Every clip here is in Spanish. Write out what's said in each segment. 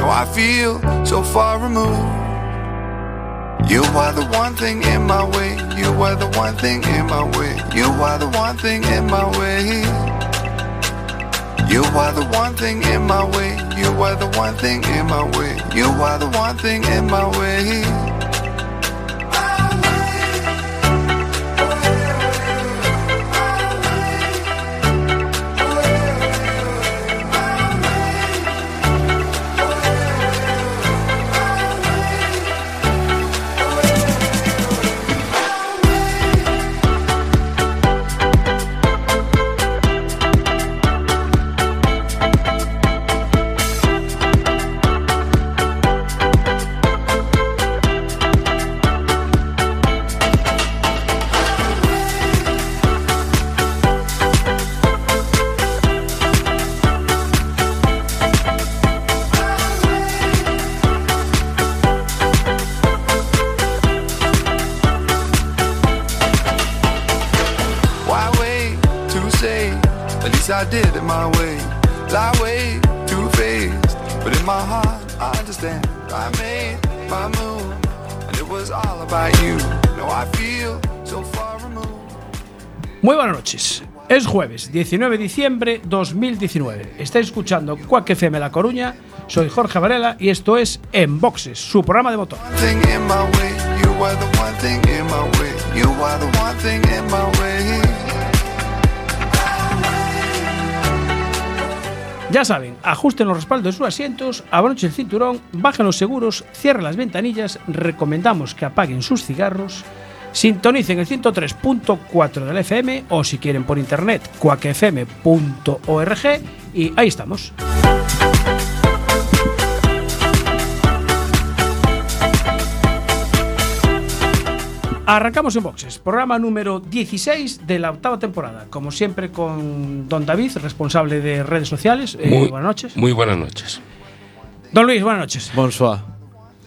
No, I feel so far removed. You are the one thing in my way. You are the one thing in my way. You are the one thing in my way. You are the one thing in my way. You are the one thing in my way. You are the one thing in my way. Jueves 19 de diciembre 2019. Estáis escuchando Quack FM La Coruña. Soy Jorge Varela y esto es En Boxes, su programa de motor. Ya saben, ajusten los respaldos de sus asientos, abrochen el cinturón, bajen los seguros, cierren las ventanillas, recomendamos que apaguen sus cigarros, sintonicen el 103.4 del FM o si quieren por internet, cuacfm.org y ahí estamos. Arrancamos en boxes, programa número 16 de la octava temporada. Como siempre, con Don David, responsable de redes sociales. Eh, Muy- buenas noches. Muy buenas noches. Don Luis, buenas noches. Bonsoir.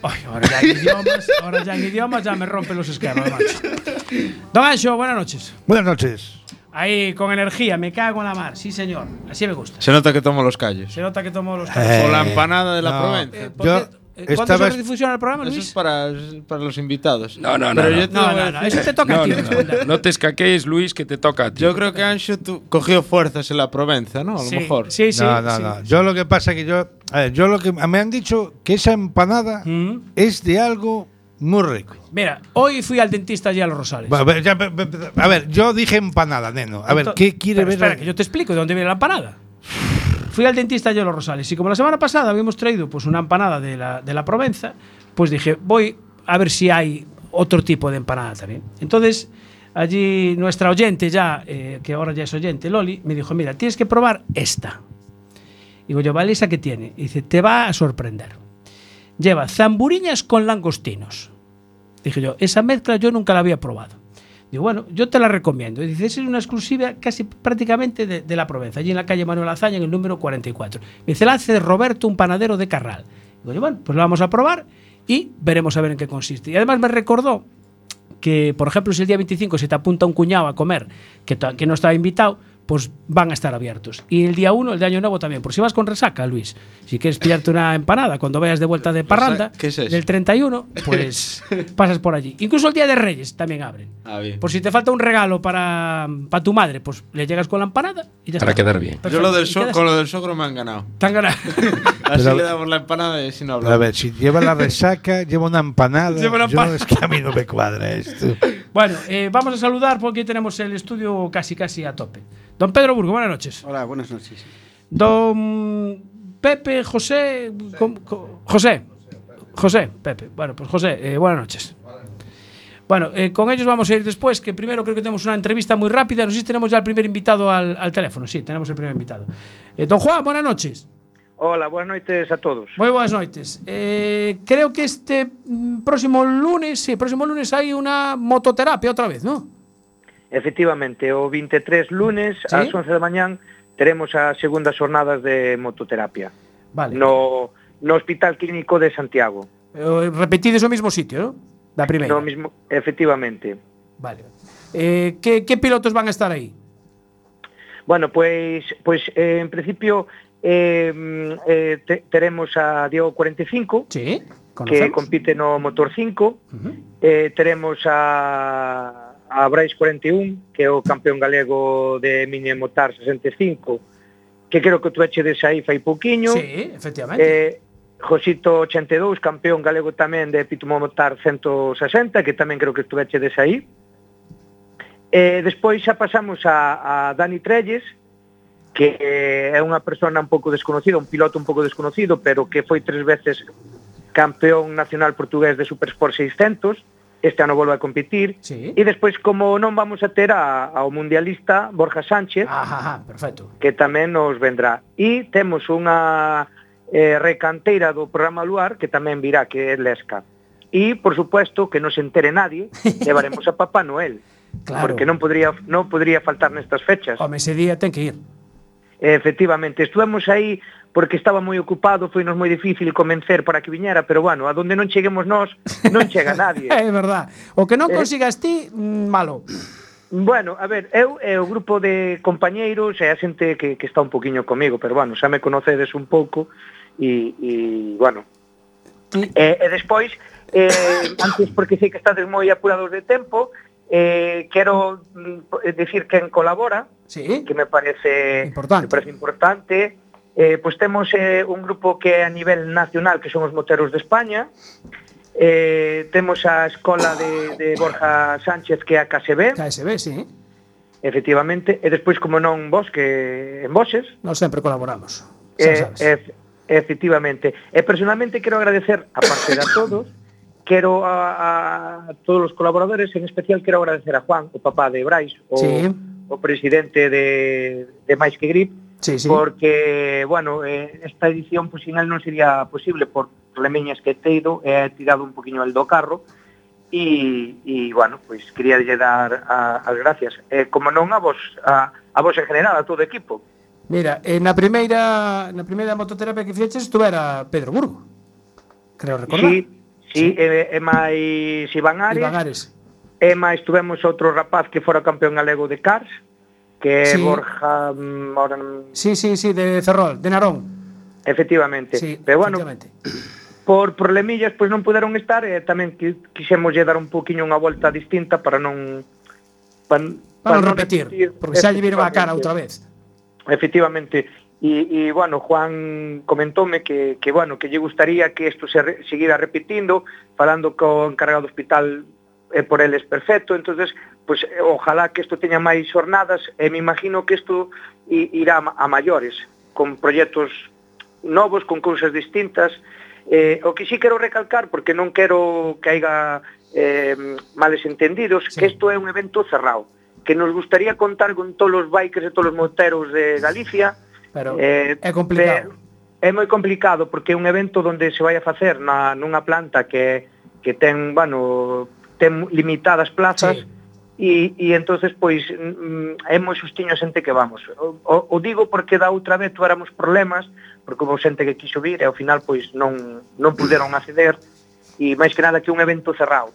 Ay, ahora ya en idiomas, ahora ya en idiomas ya me rompen los esquemas, macho. Don Ancho, buenas noches. Buenas noches. Ahí, con energía, me cago en la mar. Sí, señor. Así me gusta. Se nota que tomo los calles. Se nota que tomo los Eh, o la empanada de la no. Provenza. Eh, eh, ¿Cuándo se redifusiona el programa, Eso Luis? es para, para los invitados. No, no, no, Pero no. yo te No, no, no, eso te toca a ti no, no, responder. no te escaquéis, Luis, que te toca a ti. Yo creo que Ancho tu- cogió fuerzas en la Provenza, ¿no? A lo Sí, mejor. Sí, sí. no, no, sí. no. Yo lo que pasa es que yo. A ver, yo lo que. Me han dicho que esa empanada Mm. es de algo muy rico. Mira, hoy fui al dentista allí a los Rosales. A ver, ya, a ver, yo dije empanada, neno. A ver, ¿qué quiere Pero ver? Espera, que yo te explico de dónde viene la empanada. Fui al dentista a los Rosales y como la semana pasada habíamos traído pues una empanada de la, de la Provenza, pues dije, voy a ver si hay otro tipo de empanada también. Entonces, allí nuestra oyente ya, eh, que ahora ya es oyente, Loli, me dijo, mira, tienes que probar esta. Digo yo, vale, ¿esa que tiene? Y dice, te va a sorprender. Lleva zamburiñas con langostinos. Dije yo, esa mezcla yo nunca la había probado. Digo, bueno, yo te la recomiendo. Y dice, es una exclusiva casi prácticamente de, la Provenza, allí en la calle Manuel Azaña, en el número 44. Me dice, la hace Roberto, un panadero de Carral. Digo bueno, pues la vamos a probar y veremos a ver en qué consiste. Y además me recordó que, por ejemplo, si el día 25 se te apunta un cuñado a comer que, que no estaba invitado, pues van a estar abiertos. Y el día 1, el de Año Nuevo también. Por si vas con resaca, Luis, si quieres pillarte una empanada cuando vayas de vuelta de parranda, ¿Qué es eso? del 31, pues pasas por allí. Incluso el día de Reyes también abren. Ah, bien. Por si te falta un regalo para, para tu madre, pues le llegas con la empanada y ya Para está. quedar bien. Yo lo del so- con lo del sogro me han ganado. Te han ganado. Así Pero- le damos la empanada y si no Pero a hablamos. ver, si lleva la resaca, lleva una empanada. Lleva una yo, empanada. es que a mí no me cuadra esto. bueno, eh, vamos a saludar porque tenemos el estudio casi casi a tope. Don Pedro Burgo, buenas noches. Hola, buenas noches. Don Pepe, José. com- co- José. José, Pepe. Bueno, pues José, eh, buenas noches. Bueno, eh, con ellos vamos a ir después, que primero creo que tenemos una entrevista muy rápida. No sé si tenemos ya el primer invitado al, al teléfono. Sí, tenemos el primer invitado. Eh, don Juan, buenas noches. Hola, buenas noches a todos. Muy buenas noches. Eh, creo que este mm, próximo lunes, sí, próximo lunes hay una mototerapia otra vez, ¿no? Efectivamente, o 23 lunes ¿Sí? ás 11 da mañán teremos as segundas jornadas de mototerapia. Vale. No, no Hospital Clínico de Santiago. Eh, repetides o mesmo sitio, ¿no? Da primeira. No mismo, efectivamente. Vale. Eh, que, que pilotos van a estar aí? Bueno, pois, pois eh, en principio eh, eh, te, teremos a Diego 45 sí, conocemos. que compite no Motor 5 uh -huh. eh, teremos a a Brais 41, que é o campeón galego de Mini Motar 65, que creo que tu echedes aí fai pouquiño. Sí, efectivamente. Eh, Josito 82, campeón galego tamén de Pitumo Motar 160, que tamén creo que estuvechedes aí. Eh, despois xa pasamos a, a Dani Trelles, que é unha persona un pouco desconocida, un piloto un pouco desconocido, pero que foi tres veces campeón nacional portugués de Supersport 600, este ano volve a competir, sí. e despois como non vamos a ter a, ao mundialista Borja Sánchez, Ajá, perfecto. que tamén nos vendrá. E temos unha eh, recanteira do programa Luar que tamén virá, que é Lesca. E, por suposto, que non se entere nadie, levaremos a Papá Noel. Claro. Porque non podría, non podría faltar nestas fechas. Home, ese día ten que ir. Efectivamente, estuvemos aí porque estaba moi ocupado, foi nos moi difícil convencer para que viñera, pero bueno, a donde non cheguemos nós, non chega nadie. é verdad. O que non eh, consigas ti, mm, malo. Bueno, a ver, eu e o grupo de compañeiros e a xente que, que está un poquinho comigo, pero bueno, xa me conocedes un pouco e, e bueno. E, e despois, eh, antes porque sei que estades moi apurados de tempo, eh, quero mm, eh, decir quen colabora, sí. que me parece importante, me parece importante Eh, pois temos eh, un grupo que é a nivel nacional, que son os Moteros de España, eh, temos a Escola de, de Borja Sánchez, que é a KSB. KSB, sí. Efectivamente. E despois, como non vos, que en voses. Nós sempre colaboramos, eh, e, efectivamente. E personalmente quero agradecer, a parte de a todos, quero a, a todos os colaboradores, en especial quero agradecer a Juan, o papá de Brais, o, sí. o presidente de, de Mais que Grip, sí, sí. porque, bueno, eh, esta edición pues, final non sería posible por lemeñas que teido, e eh, tirado un poquinho el do carro, e, e bueno, pois pues, quería lle dar a, as gracias. Eh, como non a vos, a, a vos en general, a todo o equipo. Mira, eh, na primeira na primeira mototerapia que fixeches estuvera Pedro Burgo. Creo recordar. Sí, sí, sí. E, e máis Iván Ares. Iván Ares. E máis tuvemos outro rapaz que fora campeón galego de Cars que sí. Borja mm, ahora... Sí, sí, sí, de Ferrol, de Narón. Efectivamente. Sí, Pero bueno, efectivamente. por problemillas pois non puderon estar e tamén quixemos lle dar un poquinho unha volta distinta para non para, para, para non repetir, repetir porque xa lle viron a cara outra vez. Efectivamente. E, e bueno, Juan comentoume que, que bueno, que lle gustaría que isto se re, seguira repetindo, falando co encargado do hospital e por eles perfecto, entonces pois ojalá que isto teña máis xornadas e me imagino que isto irá a maiores, con proxectos novos, con cousas distintas. Eh, o que sí quero recalcar, porque non quero que haiga eh, males entendidos, sí. que isto é un evento cerrado, que nos gustaría contar con todos os bikers e todos os moteros de Galicia. Pero eh, é complicado. É, é moi complicado, porque é un evento onde se vai a facer na, nunha planta que, que ten, bueno, ten limitadas plazas, sí e, e entonces pois mm, mm, é moi xustiño a xente que vamos o, o, o digo porque da outra vez tuéramos problemas porque houve xente que quixo vir e ao final pois non, non puderon acceder e máis que nada que un evento cerrado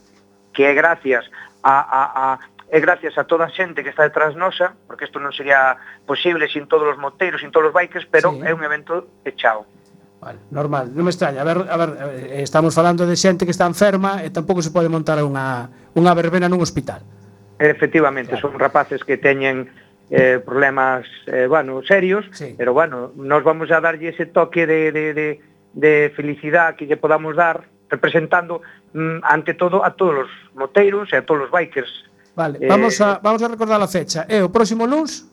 que é gracias a, a, a é gracias a toda a xente que está detrás nosa, porque isto non sería posible sin todos os moteiros, sin todos os bikers, pero sí. é un evento pechado. Vale, normal, non me extraña. A ver, a ver, eh, estamos falando de xente que está enferma e tampouco se pode montar unha, unha verbena nun hospital. Efectivamente, claro. son rapaces que teñen eh, problemas, eh, bueno, serios, sí. pero bueno, nos vamos a darlle ese toque de, de, de, de felicidad que lle podamos dar representando mm, ante todo a todos os moteiros e a todos os bikers. Vale, eh, vamos a vamos a recordar a fecha. É o próximo luns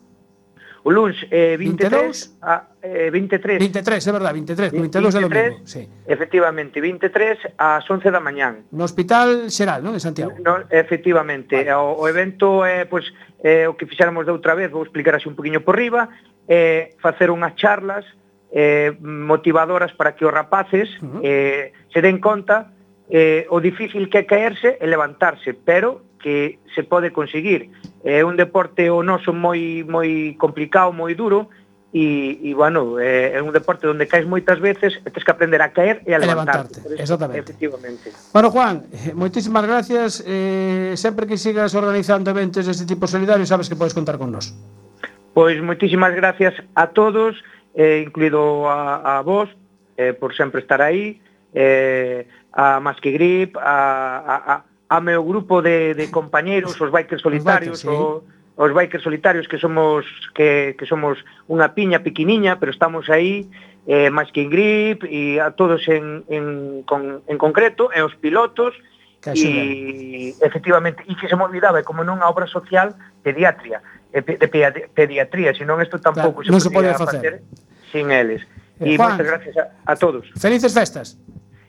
O luns eh, 23 22? a eh, 23. 23, é verdade, 23, 22 é domingo, sí. Efectivamente, 23 ás 11 da mañán. No Hospital Xeral, non, de Santiago. No, efectivamente, vale. o, o evento é eh, pois eh, o que fixáramos de outra vez, vou explicar así un poquinho por riba, eh, facer unhas charlas eh, motivadoras para que os rapaces uh -huh. eh, se den conta eh, o difícil que é caerse e levantarse, pero que se pode conseguir. É un deporte o noso moi moi complicado, moi duro, e, e bueno, é, é un deporte onde caes moitas veces e tens que aprender a caer e a levantarte. levantarte exactamente. Efectivamente. Bueno, Juan, eh, moitísimas gracias. Eh, sempre que sigas organizando eventos deste tipo solidario, sabes que podes contar con nós. Pois moitísimas gracias a todos, eh, incluído a, a vos, eh, por sempre estar aí, eh, a Masque Grip, a, a, a a meu grupo de, de compañeiros, os bikers solitarios, os bikers, sí. o, os bikers solitarios que somos que, que somos unha piña pequeniña, pero estamos aí eh, máis que en grip e a todos en, en, con, en concreto, e os pilotos, e efectivamente, e que se me olvidaba, como non a obra social pediatria, de, de pediatría, senón isto tampouco claro, se, non se pode facer. facer sin eles. E moitas gracias a, a todos. Felices festas.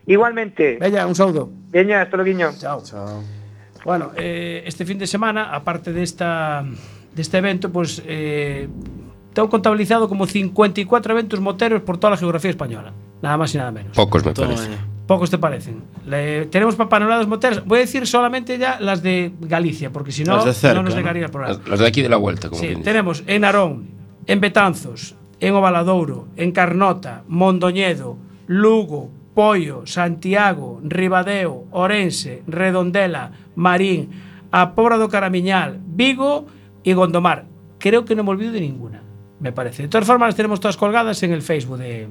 Igualmente. Veña, un saúdo. Veña, hasta loguiño. Chao. Chao. Bueno, eh, este fin de semana, aparte desta deste evento, pois pues, eh, tengo contabilizado como 54 eventos moteros por toda a geografía española. Nada más y nada menos. Pocos me Todo parece. Pocos te parecen. Le, tenemos panoradas moteras. Voy a decir solamente ya las de Galicia, porque si no, cerca, no nos llegaría ¿no? el programa. Las de aquí de la vuelta, como sí, Tenemos en Arón, en Betanzos, en Ovaladouro, en Carnota, Mondoñedo, Lugo, Pollo, Santiago, Ribadeo, Orense, Redondela, Marín, a Pobra do Caramiñal, Vigo y Gondomar. Creo que no me olvido de ninguna, me parece. De todas formas, las tenemos todas colgadas en el Facebook de,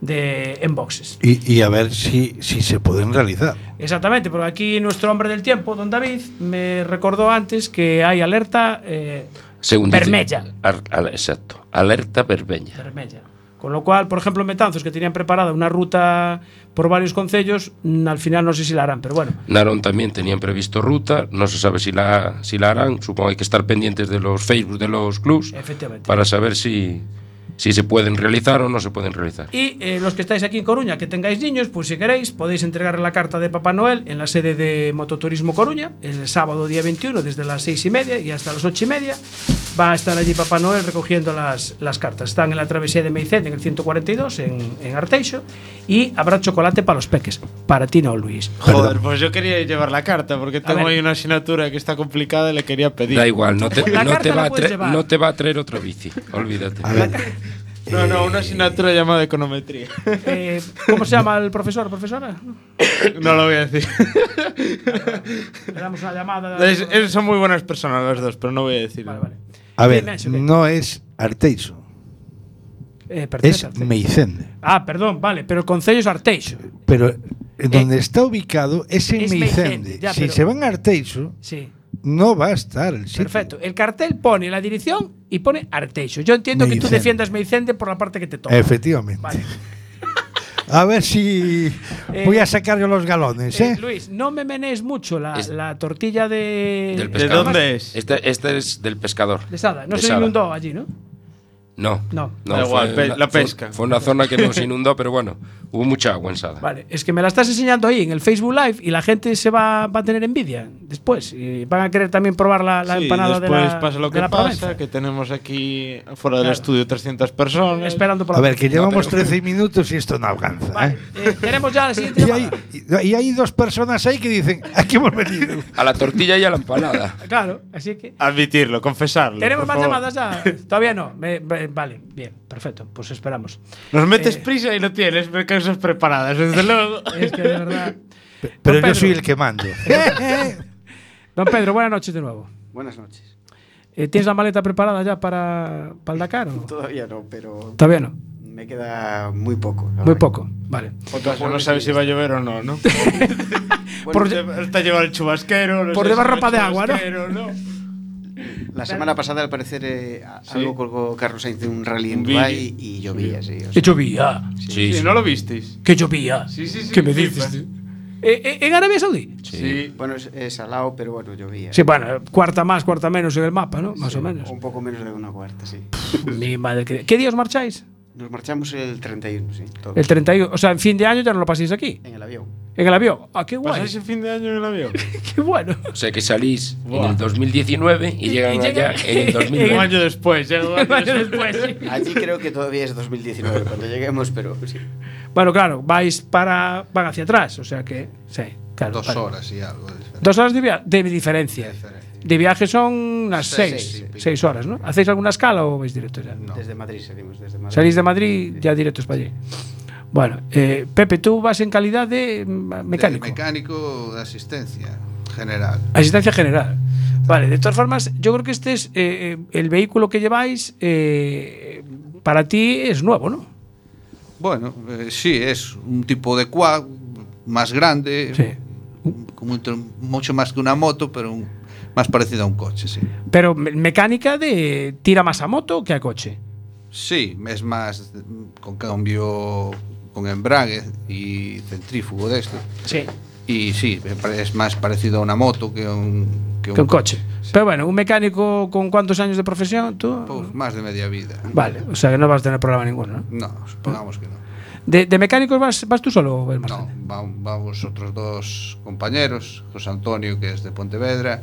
de Enboxes. Y, y a ver si, si se pueden realizar. Exactamente, porque aquí nuestro hombre del tiempo, don David, me recordó antes que hay alerta eh, Según dice- vermella. Ar- al- exacto. Alerta verbeña. Vermella. Con lo cual, por ejemplo, Metanzos, que tenían preparada una ruta por varios concellos, mm, al final no sé si la harán, pero bueno. Narón también tenían previsto ruta, no se sabe si la, si la harán, supongo que hay que estar pendientes de los Facebook de los clubs para saber si, si se pueden realizar o no se pueden realizar. Y eh, los que estáis aquí en Coruña, que tengáis niños, pues si queréis, podéis entregar la carta de Papá Noel en la sede de Mototurismo Coruña, el sábado día 21, desde las seis y media y hasta las ocho y media. Va a estar allí Papá Noel recogiendo las, las cartas. Están en la travesía de Meicén, en el 142, en, en Arteixo. Y habrá chocolate para los peques. Para ti no, Luis. Joder, pues yo quería llevar la carta porque tengo ahí una asignatura que está complicada y le quería pedir. Da igual, no te, no te va a no te va a traer otra bici, olvídate. A ver, No, no, una asignatura llamada econometría. Eh, ¿Cómo se llama el profesor profesora? no lo voy a decir. Le damos una llamada. Es- es- son muy buenas personas los dos, pero no voy a decir. Vale, vale. a ver, no es Arteixo, Eh, es Arteixo. Meicende. Ah, perdón, vale, pero el concello es Arteixo. Pero eh, donde está ubicado es en es Meicende. Meicende, ya, si pero- se van a Arteixo, Sí. No va a estar el sitio. Perfecto. El cartel pone la dirección y pone Arteixo. Yo entiendo que tú defiendas Meicende por la parte que te toca. Efectivamente. Vale. A ver si Eh, voy a sacar yo los galones, Eh, ¿eh? Luis, no me menees mucho la, Es- la tortilla de. Del ¿De dónde es? Este, este es del pescador. de Sada. No De se Sada. inundó allí, ¿no? No. No. Da igual, fue la fue- pesca. Fue, una zona que no se inundó, pero bueno, hubo mucha agua en Sada. Vale, es que me la estás enseñando ahí en el Facebook Live y la gente se va, va a tener envidia después. Y van a querer también probar la, la Sí, empanada de después la. pasa lo de que la pasa, Provenza. que tenemos aquí fuera del Claro. estudio 300 personas. Esperando por A la ver, que llevamos 13 minutos y esto no alcanza. Vale, ¿eh? eh, tenemos ya la siguiente Y hay, y hay dos personas ahí que dicen, aquí hemos venido. A la tortilla y a la empanada. Claro, así que. Admitirlo, confesarlo. ¿Tenemos más favor. llamadas ya? Todavía no. Me- me- vale, bien, perfecto. Pues esperamos. Nos metes Eh, prisa y lo tienes, me causas preparadas, desde luego. Es que de verdad. Pero Don yo Pedro. soy el que mando. Don Pedro, buenas noches de nuevo. Buenas noches. Eh, ¿Tienes la maleta preparada ya para, para el Dakar? o no? Todavía no, pero Todavía no. me queda muy poco. Muy poco. Vale. Otra cosa, no sabes si va a llover o no, ¿no? Bueno, Por- llevar el chubasquero. no Por llevar ropa de agua, ¿no? ¿no? La semana pasada, al parecer, eh, a- Sí. algo colgó Carlos Sainz de un rally en Vi- Dubai y llovía, sí. o sea. Que llovía. Sí, Sí, sí. ¿no lo visteis? Que llovía. Sí, sí, sí, ¿Qué me dices? pues. Eh, eh, en Arabia Saudí? Sí. Bueno, es, es al lado, pero bueno, llovía. Sí, bueno, cuarta más, cuarta menos en el mapa, ¿no? Más Sí, o menos. Un poco menos de una cuarta, sí. Mi madre. que- ¿Qué día os marcháis? Nos marchamos el 31, sí. todos. El 31. O sea, en fin de año ya no lo paséis aquí. En el avión. En el avión. Ah, qué guay. ¿Pasáis el fin de año en el avión? Qué bueno. O sea que salís en Buah. el 2019 y llegan Y allá en el un 2020. año después, un Un año después. Allí creo que todavía es 2019 cuando lleguemos, pero sí. Bueno, claro, vais para. van hacia atrás. O sea que. Sí, claro. Dos vale. horas y algo. de diferencia. Dos horas de, via- de diferencia. De diferencia. De viaje son unas Seis, seis, pico. seis horas, ¿no? ¿Hacéis alguna escala o vais directos ya? No. Desde Madrid salimos, desde Madrid. Salís de Madrid ya directos para allí. Bueno, eh, Pepe, tú vas en calidad de mm, mecánico. De mecánico de asistencia general. Asistencia general. Vale, de todas formas, yo creo que este es eh, eh, el vehículo que lleváis eh, para ti es nuevo, ¿no? Bueno, sí, es un tipo de quad más grande, Sí. como un- mucho más que una moto, pero un- más parecido a un coche, sí. Pero me- mecánica de tira más a moto que a coche. Sí, es más mm, con cambio con embrague e centrífugo deste. Sí. E sí, é máis parecido a unha moto que a un que un, que un coche. coche. Sí. Pero bueno, un mecánico con cuántos años de profesión, tú? Pues más de media vida. Vale, o sea que no vas a tener problema ninguno, ¿no? No, supongamos que no. ¿De, de mecánicos vas, vas tú solo o No, vamos va otros dos compañeros, José Antonio, que es de Pontevedra,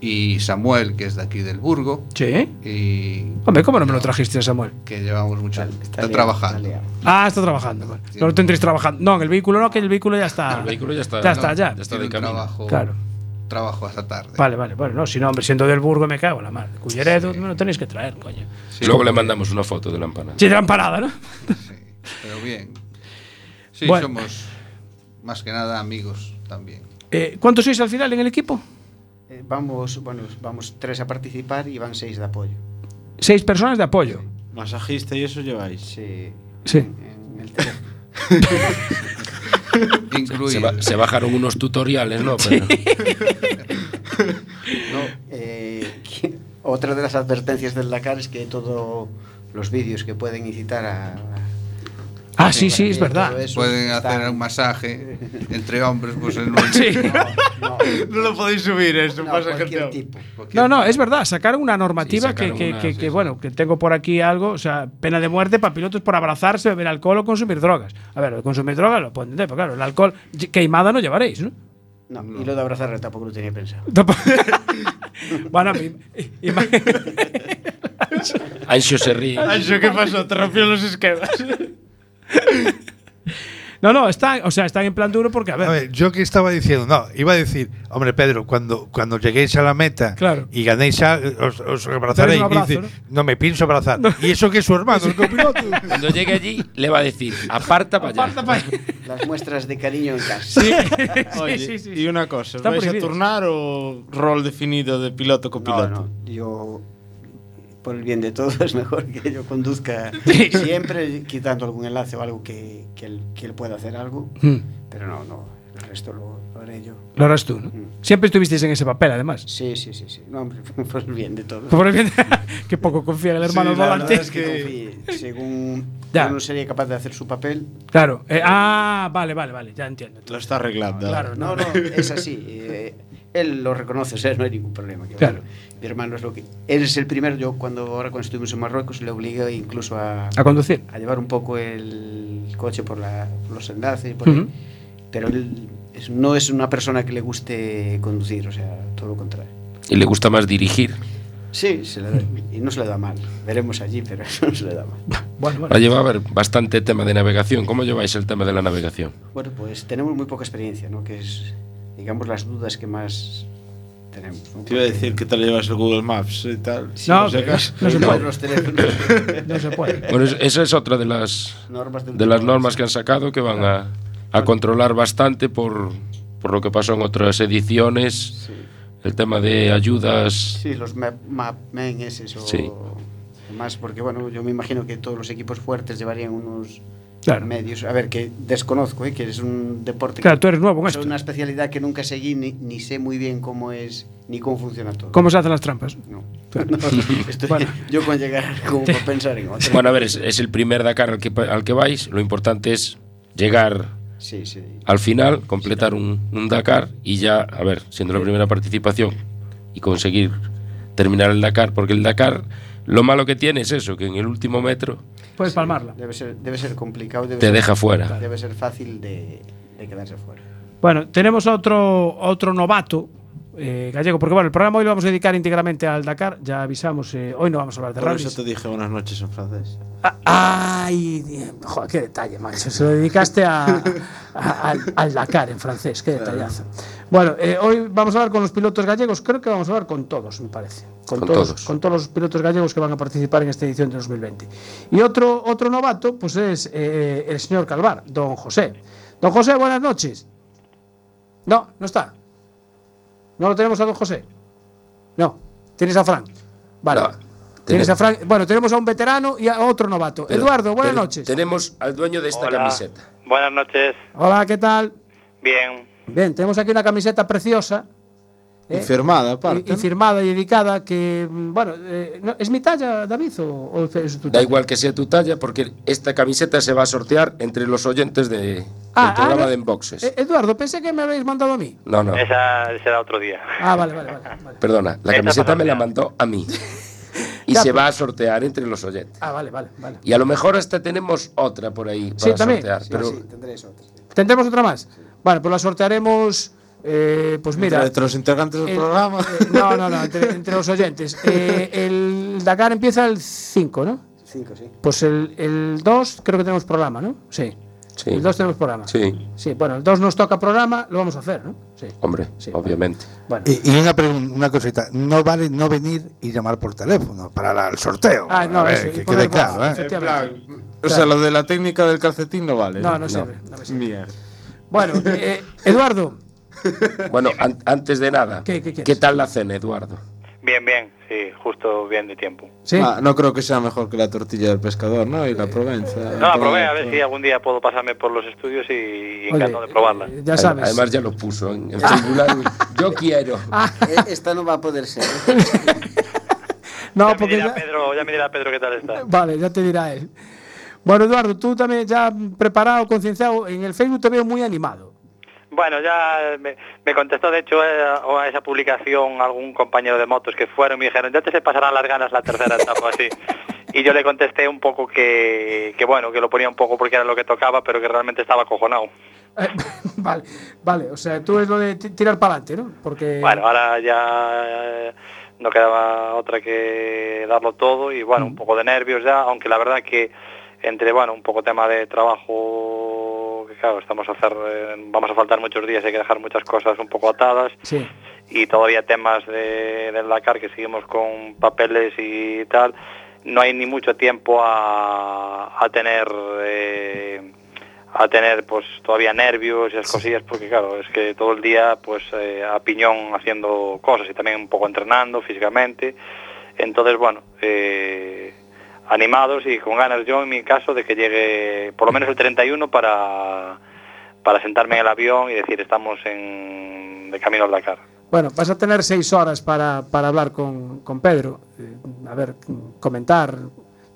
y Samuel, que es de aquí del Burgo. Sí. Y Hombre, ¿cómo no me lo trajiste, Samuel? que llevamos mucho Está está liado, trabajando. está. Ah, está trabajando. Vale. No lo tendréis trabajando. No, en el vehículo no, que el vehículo ya está. El vehículo ya está- Ya está, no, ya. ya está de camino. trabajo, Claro. trabajo hasta tarde. Vale, vale. Bueno, no, si no, hombre, siendo del Burgo me cago en la madre. Culleredo, me lo tenéis que traer, coño. Luego le mandamos una foto de la empanada. Sí, de la empanada, ¿no? Sí, pero bien. Sí, Bueno. somos más que nada amigos también. Eh, ¿Cuántos sois al final en el equipo? Eh, vamos, bueno, vamos tres a participar y van seis de apoyo. Seis personas de apoyo. Masajista y eso lleváis. Sí. Sí. En el. Se, ba- se bajaron unos tutoriales, ¿no? Pero- No, eh, otra de las advertencias del Dakar es que todos los vídeos que pueden incitar a. Ah, sí, sí, es verdad. Pueden hacer un masaje entre hombres, pues en un- Sí. No, No lo podéis subir esto, no, pasa cualquier tipo. No, no, es verdad. Sacaron una normativa Sí, que, sacaron que- una, que- sí, que, sí. bueno, que tengo por aquí algo, o sea, pena de muerte para pilotos por abrazarse, beber alcohol o consumir drogas. A ver, consumir drogas lo puedo entender, pero claro, el alcohol queimada no llevaréis, ¿no? No, y lo de abrazarle tampoco lo tenía pensado. bueno, Anxo se ríe. Anxo, ¿qué pasó? Te rompió los esquemas. no, no, están, o sea, están en plan duro porque, a ver, A ver, yo que estaba diciendo, no, iba a decir, hombre Pedro, cuando, cuando lleguéis a la meta Claro. y ganéis, a- os, os abrazaréis. Abrazo, Y dice, ¿no? me pienso abrazar. Y eso que es su hermano, el copiloto. Cuando llegue allí, le va a decir, aparta para allá. pa'. Las muestras de cariño en casa. Sí, Oye, sí, sí, y una cosa, ¿os ¿vais a turnar o rol definido de piloto No, copiloto? no, yo por el bien de todos es mejor que yo conduzca siempre quitando algún enlace o algo que, que, él, que él pueda hacer algo, Mm, pero no, no, el resto lo, lo haré yo. Lo harás tú, ¿no? Mm. Siempre estuvisteis en ese papel, además. Sí, sí, sí, sí. No, hombre, por el bien de todos. Por el bien- que poco confía en el hermano Sí, la volante. es que- confíe, según Ya. uno sería capaz de hacer su papel. Claro. eh, ah, vale, vale, vale, ya entiendo. Lo está arreglando. Claro, No, no, es así. eh, él lo reconoce, o sea, no hay ningún problema. que. Claro. Mi hermano es lo que. Él es el primero. Yo, cuando ahora cuando estuvimos en Marruecos, le obligué incluso a, A conducir. a llevar un poco el coche por, la- por los enlaces. y por. Pero él es- no es una persona que le guste conducir, o sea, todo lo contrario. Y le gusta más dirigir. Sí, se le da- y no se le da mal. Veremos allí, pero eso no se le da mal. Bueno, bueno. Ha llevado a ver bastante tema de navegación. ¿Cómo lleváis el tema de la navegación? Bueno, pues tenemos muy poca experiencia, ¿no? Que es, digamos, las dudas que más tenemos. ¿no? Te iba a decir que tal llevas el Google Maps y tal. No, que- acaso. no se No, puede. los teléfonos. No se puede. Bueno, es- esa es otra de las, normas de las normas que han sacado que van a, a controlar bastante por, por lo que pasó en otras ediciones. Sí, El tema de ayudas. sí, los map, map men esos o Sí. más, porque bueno, yo me imagino que todos los equipos fuertes llevarían unos Claro. medios. A ver, que desconozco, ¿eh? que es un deporte. Claro, que- tú eres nuevo en es esto. una especialidad que nunca seguí ni, ni sé muy bien cómo es ni cómo funciona todo. ¿Cómo se hacen las trampas? No. Claro. No, estoy- Bueno. Yo con llegar como para pensar en otro. Bueno, a ver, es, es el primer Dakar al que, al que vais. Lo importante es llegar Sí, sí. al final, completar un, un Dakar y ya, a ver, siendo la primera participación y conseguir terminar el Dakar, porque el Dakar, lo malo que tiene es eso, que en el último metro Puedes palmarla. Debe ser, debe ser complicado. Debe te ser- deja fuera. Debe ser fácil de, de quedarse fuera. Bueno, tenemos otro, otro novato eh, gallego, porque bueno, el programa hoy lo vamos a dedicar íntegramente al Dakar, ya avisamos, eh, hoy no vamos a hablar de Por rallies. eso te dije buenas noches en francés. Ah, Ay, joder, qué detalle, macho. Se lo dedicaste a, a- al, al Dakar en francés, qué detallazo. Bueno, eh, hoy vamos a hablar con los pilotos gallegos, creo que vamos a hablar con todos, me parece. Con, Con todos, todos. Con todos los pilotos gallegos que van a participar en esta edición de 2020. Y otro, otro novato, pues es eh, el señor Calvar, don José. Don José, buenas noches. No, no está. ¿No lo tenemos a don José? No. ¿Tienes a Fran? Vale. No. Tienes a Fran- bueno, tenemos a un veterano y a otro novato. Pero- Eduardo, buenas pero noches. Tenemos al dueño de esta Hola. camiseta. Buenas noches. Hola, ¿qué tal? Bien. Bien, tenemos aquí una camiseta preciosa. Y ¿eh? firmada, y, aparte. y firmada y dedicada que, bueno, eh, no, ¿es mi talla, David, o, o es tu Da talla? igual que sea tu talla, porque esta camiseta se va a sortear entre los oyentes de, Ah, del programa ah, de no. Enboxes. Eh, Eduardo, pensé que me habéis mandado a mí. no, no. Esa será otro día. Ah, vale, vale, vale. vale. Perdona, la camiseta me la mandó a mí. Y Ya, se pero- va a sortear entre los oyentes. Ah, vale, vale, vale. Y a lo mejor hasta tenemos otra por ahí Sí, para también. sortear. Sí, pero Sí, tendréis otra. sí. ¿Tendremos otra más? Vale, pues la sortearemos, eh, pues mira... Entre los integrantes del el- programa. eh, no, no, no, entre, entre los oyentes. Eh, el Dakar empieza el 5, ¿no? Cinco, sí. Pues el, el 2 creo que tenemos programa, ¿no? Sí. Sí. El 2 tenemos programa. Sí, Sí, bueno, el 2 nos toca programa, lo vamos a hacer, ¿no? Sí. hombre, Sí, obviamente. Bueno. Y, y una, una cosita, no vale no venir y llamar por teléfono para la- el sorteo. Ah, no, A ver, eso, que quede voz, claro, ¿eh? O sea, lo de la técnica del calcetín no vale. No, no sirve. no me sirve. Bien. Bueno, eh, Eduardo, Bueno, an- antes de nada, ¿Qué- tal la cena, Eduardo? Bien, bien. Sí, justo bien de tiempo. ¿sí? Ah, no creo que sea mejor que la tortilla del pescador, ¿no? Y la Provenza. No, la probé a ver si algún día puedo pasarme por los estudios y, encantado de probarla. eh, ya sabes. Además ya lo puso en, en singular. Yo quiero. Eh, Esta no va a poder ser. no, ya, me porque dirá ya- Pedro, ya me dirá Pedro qué tal está. Vale, ya te dirá él. Bueno, Eduardo, tú también ya preparado, concienciado, en el Facebook te veo muy animado. Bueno, ya me, me contestó de hecho eh, a, a esa publicación algún compañero de motos que fueron y me dijeron, ya te se pasarán las ganas la tercera etapa así. Y yo le contesté un poco que, que bueno, que lo ponía un poco porque era lo que tocaba, pero que realmente estaba acojonado. Eh, vale, vale, o sea, tú es lo de ti- tirar para adelante, ¿no? Porque... Bueno, ahora ya eh, no quedaba otra que darlo todo y bueno, un poco de nervios ya, aunque la verdad que entre bueno, un poco tema de trabajo, claro, estamos a hacer, eh, vamos a faltar muchos días, hay que dejar muchas cosas un poco atadas. Sí. y todavía temas de, del Dakar que seguimos con papeles y tal, no hay ni mucho tiempo a, a tener eh, a tener pues todavía nervios y esas cosillas porque claro es que todo el día pues eh, a piñón haciendo cosas y también un poco entrenando físicamente. Entonces bueno eh, animados y con ganas yo en mi caso de que llegue por lo menos el 31 para para sentarme en el avión y decir estamos en de camino al Dakar Bueno, vas a tener seis horas para, para hablar con, con Pedro. Eh, a ver, comentar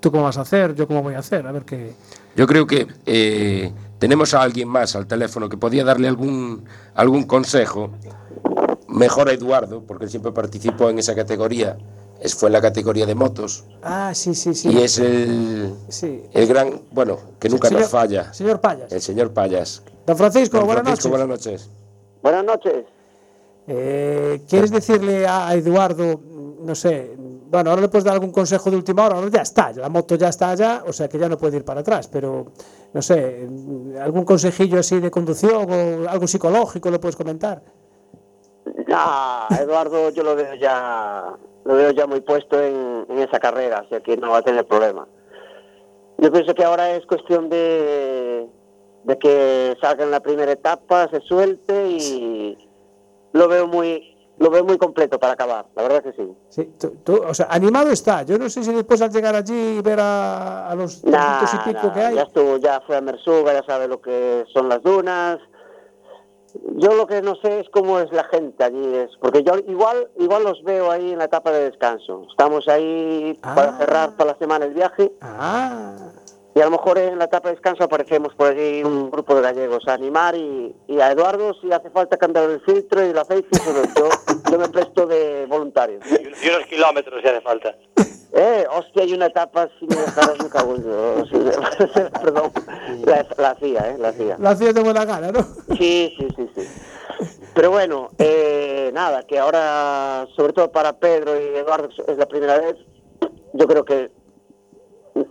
tú cómo vas a hacer, yo cómo voy a hacer, a ver qué... Yo creo que eh, tenemos a alguien más al teléfono que podía darle algún, algún consejo. Mejor a Eduardo, porque él siempre participó en esa categoría. Es, fue en la categoría de motos. Ah, sí, sí, Y es el, Sí. el gran, bueno, que nunca Señor- nos falla. Señor Payas. El señor Payas. Don Francisco, Don buenas Francisco, noches. buenas noches. Buenas noches. Eh, ¿Quieres decirle a a Eduardo, no sé, bueno, ahora le puedes dar algún consejo de última hora, ahora ya está, la moto ya está allá, o sea que ya no puede ir para atrás, pero no sé, algún consejillo así de conducción o algo psicológico le puedes comentar. Ah, Eduardo yo lo veo ya lo veo ya muy puesto en, en esa carrera, o sea que no va a tener problema. Yo pienso que ahora es cuestión de, de que salga en la primera etapa, se suelte y lo veo muy lo veo muy completo para acabar, la verdad que sí. Sí, tú- tú, o sea, animado está. Yo no sé si después al llegar allí y ver a, a los Nah, y pico que hay. Ya estuvo, ya fue a Mersuga, ya sabe lo que son las dunas. Yo lo que no sé es cómo es la gente allí, es porque yo igual igual los veo ahí en la etapa de descanso. Estamos ahí para cerrar para la semana el viaje. Ah, y a lo mejor en la etapa de descanso aparecemos por allí un grupo de gallegos a animar y, y a Eduardo si hace falta cambiar el filtro y el aceite, pero yo, yo me presto de voluntario. y unos kilómetros si hace falta Eh, hostia, hay una etapa si me dejaras me cago en Dios. Perdón, la, la hacía, eh, la hacía. la hacías de buena gana, ¿no? Sí, sí, sí, sí. Pero bueno, eh, nada, que ahora, sobre todo para Pedro y Eduardo, es la primera vez, yo creo que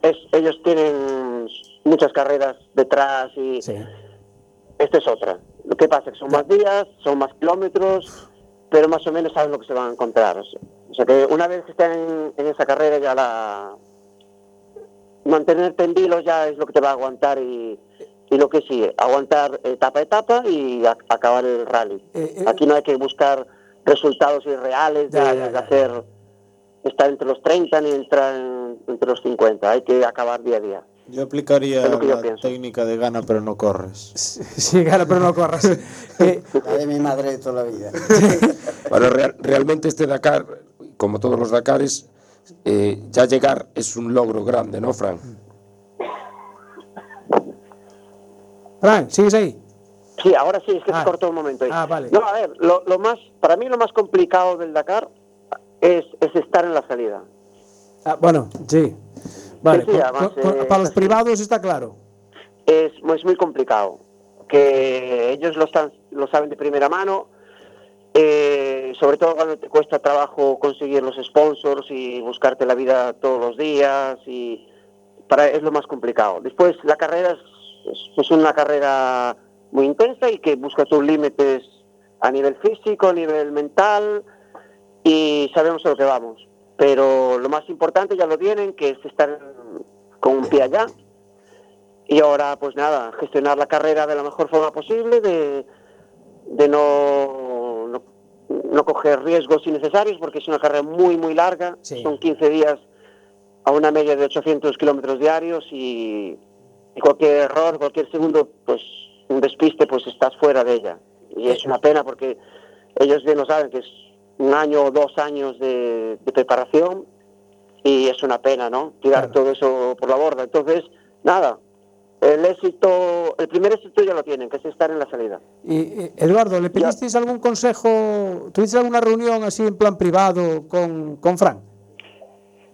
es, ellos tienen muchas carreras detrás y esta es otra. Lo que pasa es que son más días, son más kilómetros, pero más o menos saben lo que se van a encontrar. O sea, que una vez que estén en, en esa carrera ya la... Mantenerte en vilo ya es lo que te va a aguantar y, y lo que sigue, aguantar etapa a etapa y a- acabar el rally. Eh, Aquí no hay que buscar resultados irreales de, Ya, ya, de hacer estar entre los 30 ni entrar en- entre los 50. Hay que acabar día a día. Yo aplicaría Es lo que yo la pienso. técnica de gana pero no corres. Sí, gana, pero no corras. Eh, La de mi madre de toda la vida. Bueno, real- realmente este Dakar, como todos los Dakares, eh, ya llegar es un logro grande, ¿no, Fran? Fran, ¿sigues ahí? Sí, ahora sí, es que Ah. se cortó un momento ahí. Ah, vale. No, a ver, lo, lo más, para mí lo más complicado del Dakar es, es estar en la salida. Ah, bueno, sí. Vale, Sí, sí, con- además, con- con- eh, para los privados está claro. es, es muy complicado. Que ellos lo, están, lo saben de primera mano, eh, sobre todo cuando te cuesta trabajo conseguir los sponsors y buscarte la vida todos los días, y para es lo más complicado. Después, la carrera es, es- una carrera muy intensa y que busca tus límites a nivel físico, a nivel mental, y sabemos a lo que vamos. Pero lo más importante ya lo tienen, que es estar con un pie allá, y ahora, pues nada, gestionar la carrera de la mejor forma posible, de, de no, no, no coger riesgos innecesarios, porque es una carrera muy, muy larga. Sí. Son 15 días a una media de 800 kilómetros diarios y, y cualquier error, cualquier segundo, pues un despiste, pues estás fuera de ella. Y es una pena porque ellos bien lo saben, que es un año o dos años de, de preparación y es una pena, ¿no? Tirar Claro. todo eso por la borda. Entonces, nada, el éxito, el primer éxito ya lo tienen, que es estar en la salida. Y, eh, Eduardo, ¿le pedisteis algún consejo? ¿Tuviste alguna reunión así en plan privado con, con Fran?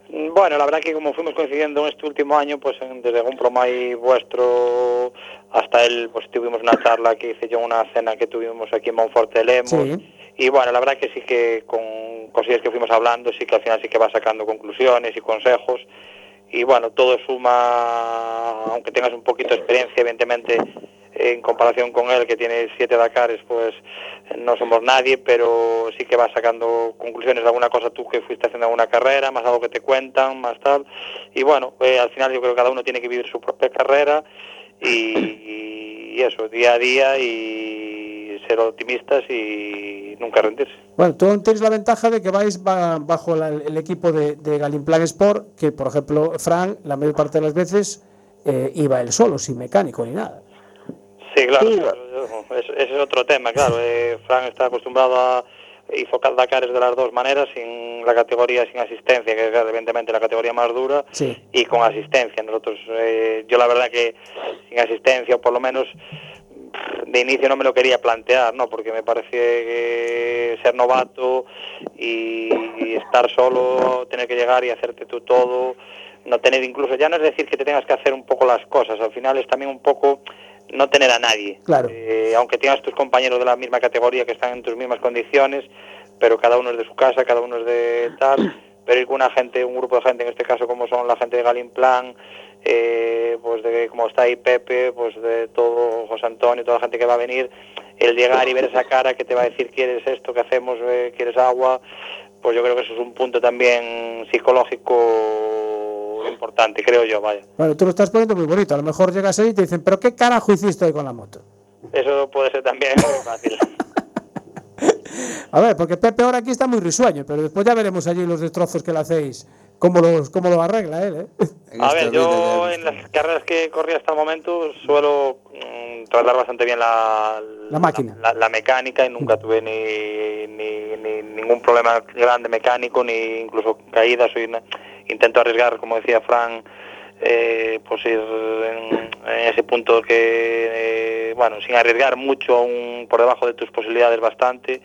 Mm, Bueno, la verdad que como fuimos coincidiendo en este último año, pues en- desde un promai vuestro hasta él, pues tuvimos una charla que hice yo en una cena que tuvimos aquí en Monforte de Lemos. Sí. Y bueno, la verdad que sí que con cosillas que fuimos hablando, sí que al final sí que va sacando conclusiones y consejos. Y bueno, todo suma, aunque tengas un poquito de experiencia, evidentemente, en comparación con él, que tiene siete Dakares, pues no somos nadie, pero sí que vas sacando conclusiones de alguna cosa tú que fuiste haciendo alguna carrera, más algo que te cuentan, más tal. Y bueno, eh, al final yo creo que cada uno tiene que vivir su propia carrera y, y eso, día a día y ser optimistas y nunca rendirse. Bueno, tú tienes la ventaja de que vais ba- bajo la- el equipo de, de Galimplan Sport, que por ejemplo, Fran, la mayor parte de las veces, eh, iba él solo, sin mecánico ni nada. Sí, claro, Sí, es- ese es otro tema, claro. eh, Fran está acostumbrado a hizo Dakares de las dos maneras, sin la categoría sin asistencia, que es evidentemente la categoría más dura, Sí. y con asistencia. Nosotros, eh, yo la verdad que sin asistencia, o por lo menos de inicio no me lo quería plantear, ¿no? Porque me parece que ser novato y, y estar solo, tener que llegar y hacerte tú todo, no tener incluso, ya no es decir que te tengas que hacer un poco las cosas, al final es también un poco no tener a nadie. Claro. Eh, aunque tengas tus compañeros de la misma categoría que están en tus mismas condiciones, pero cada uno es de su casa, cada uno es de tal, pero ir con una gente, un grupo de gente, en este caso como son la gente de Galimplan, eh, pues de como está ahí Pepe, pues de todo José Antonio, toda la gente que va a venir, el llegar y ver esa cara que te va a decir quieres esto, que hacemos, eh, quieres agua, pues yo creo que eso es un punto también psicológico importante, creo yo, vaya. Bueno, tú lo estás poniendo muy bonito. A lo mejor llegas ahí y te dicen, ¿pero qué carajo hiciste hoy con la moto? Eso puede ser también muy fácil. A ver, porque Pepe ahora aquí está muy risueño, pero después ya veremos allí los destrozos que le hacéis, cómo, los, cómo lo arregla él, ¿eh? A ver, yo en las carreras que corrí hasta el momento suelo mm, tratar bastante bien la, La máquina. la, la mecánica y nunca tuve ni, ni, ni ningún problema grande mecánico, ni incluso caídas. Soy una- intento arriesgar, como decía Fran, eh, pues ir en, en ese punto que, eh, bueno, sin arriesgar mucho, aún por debajo de tus posibilidades bastante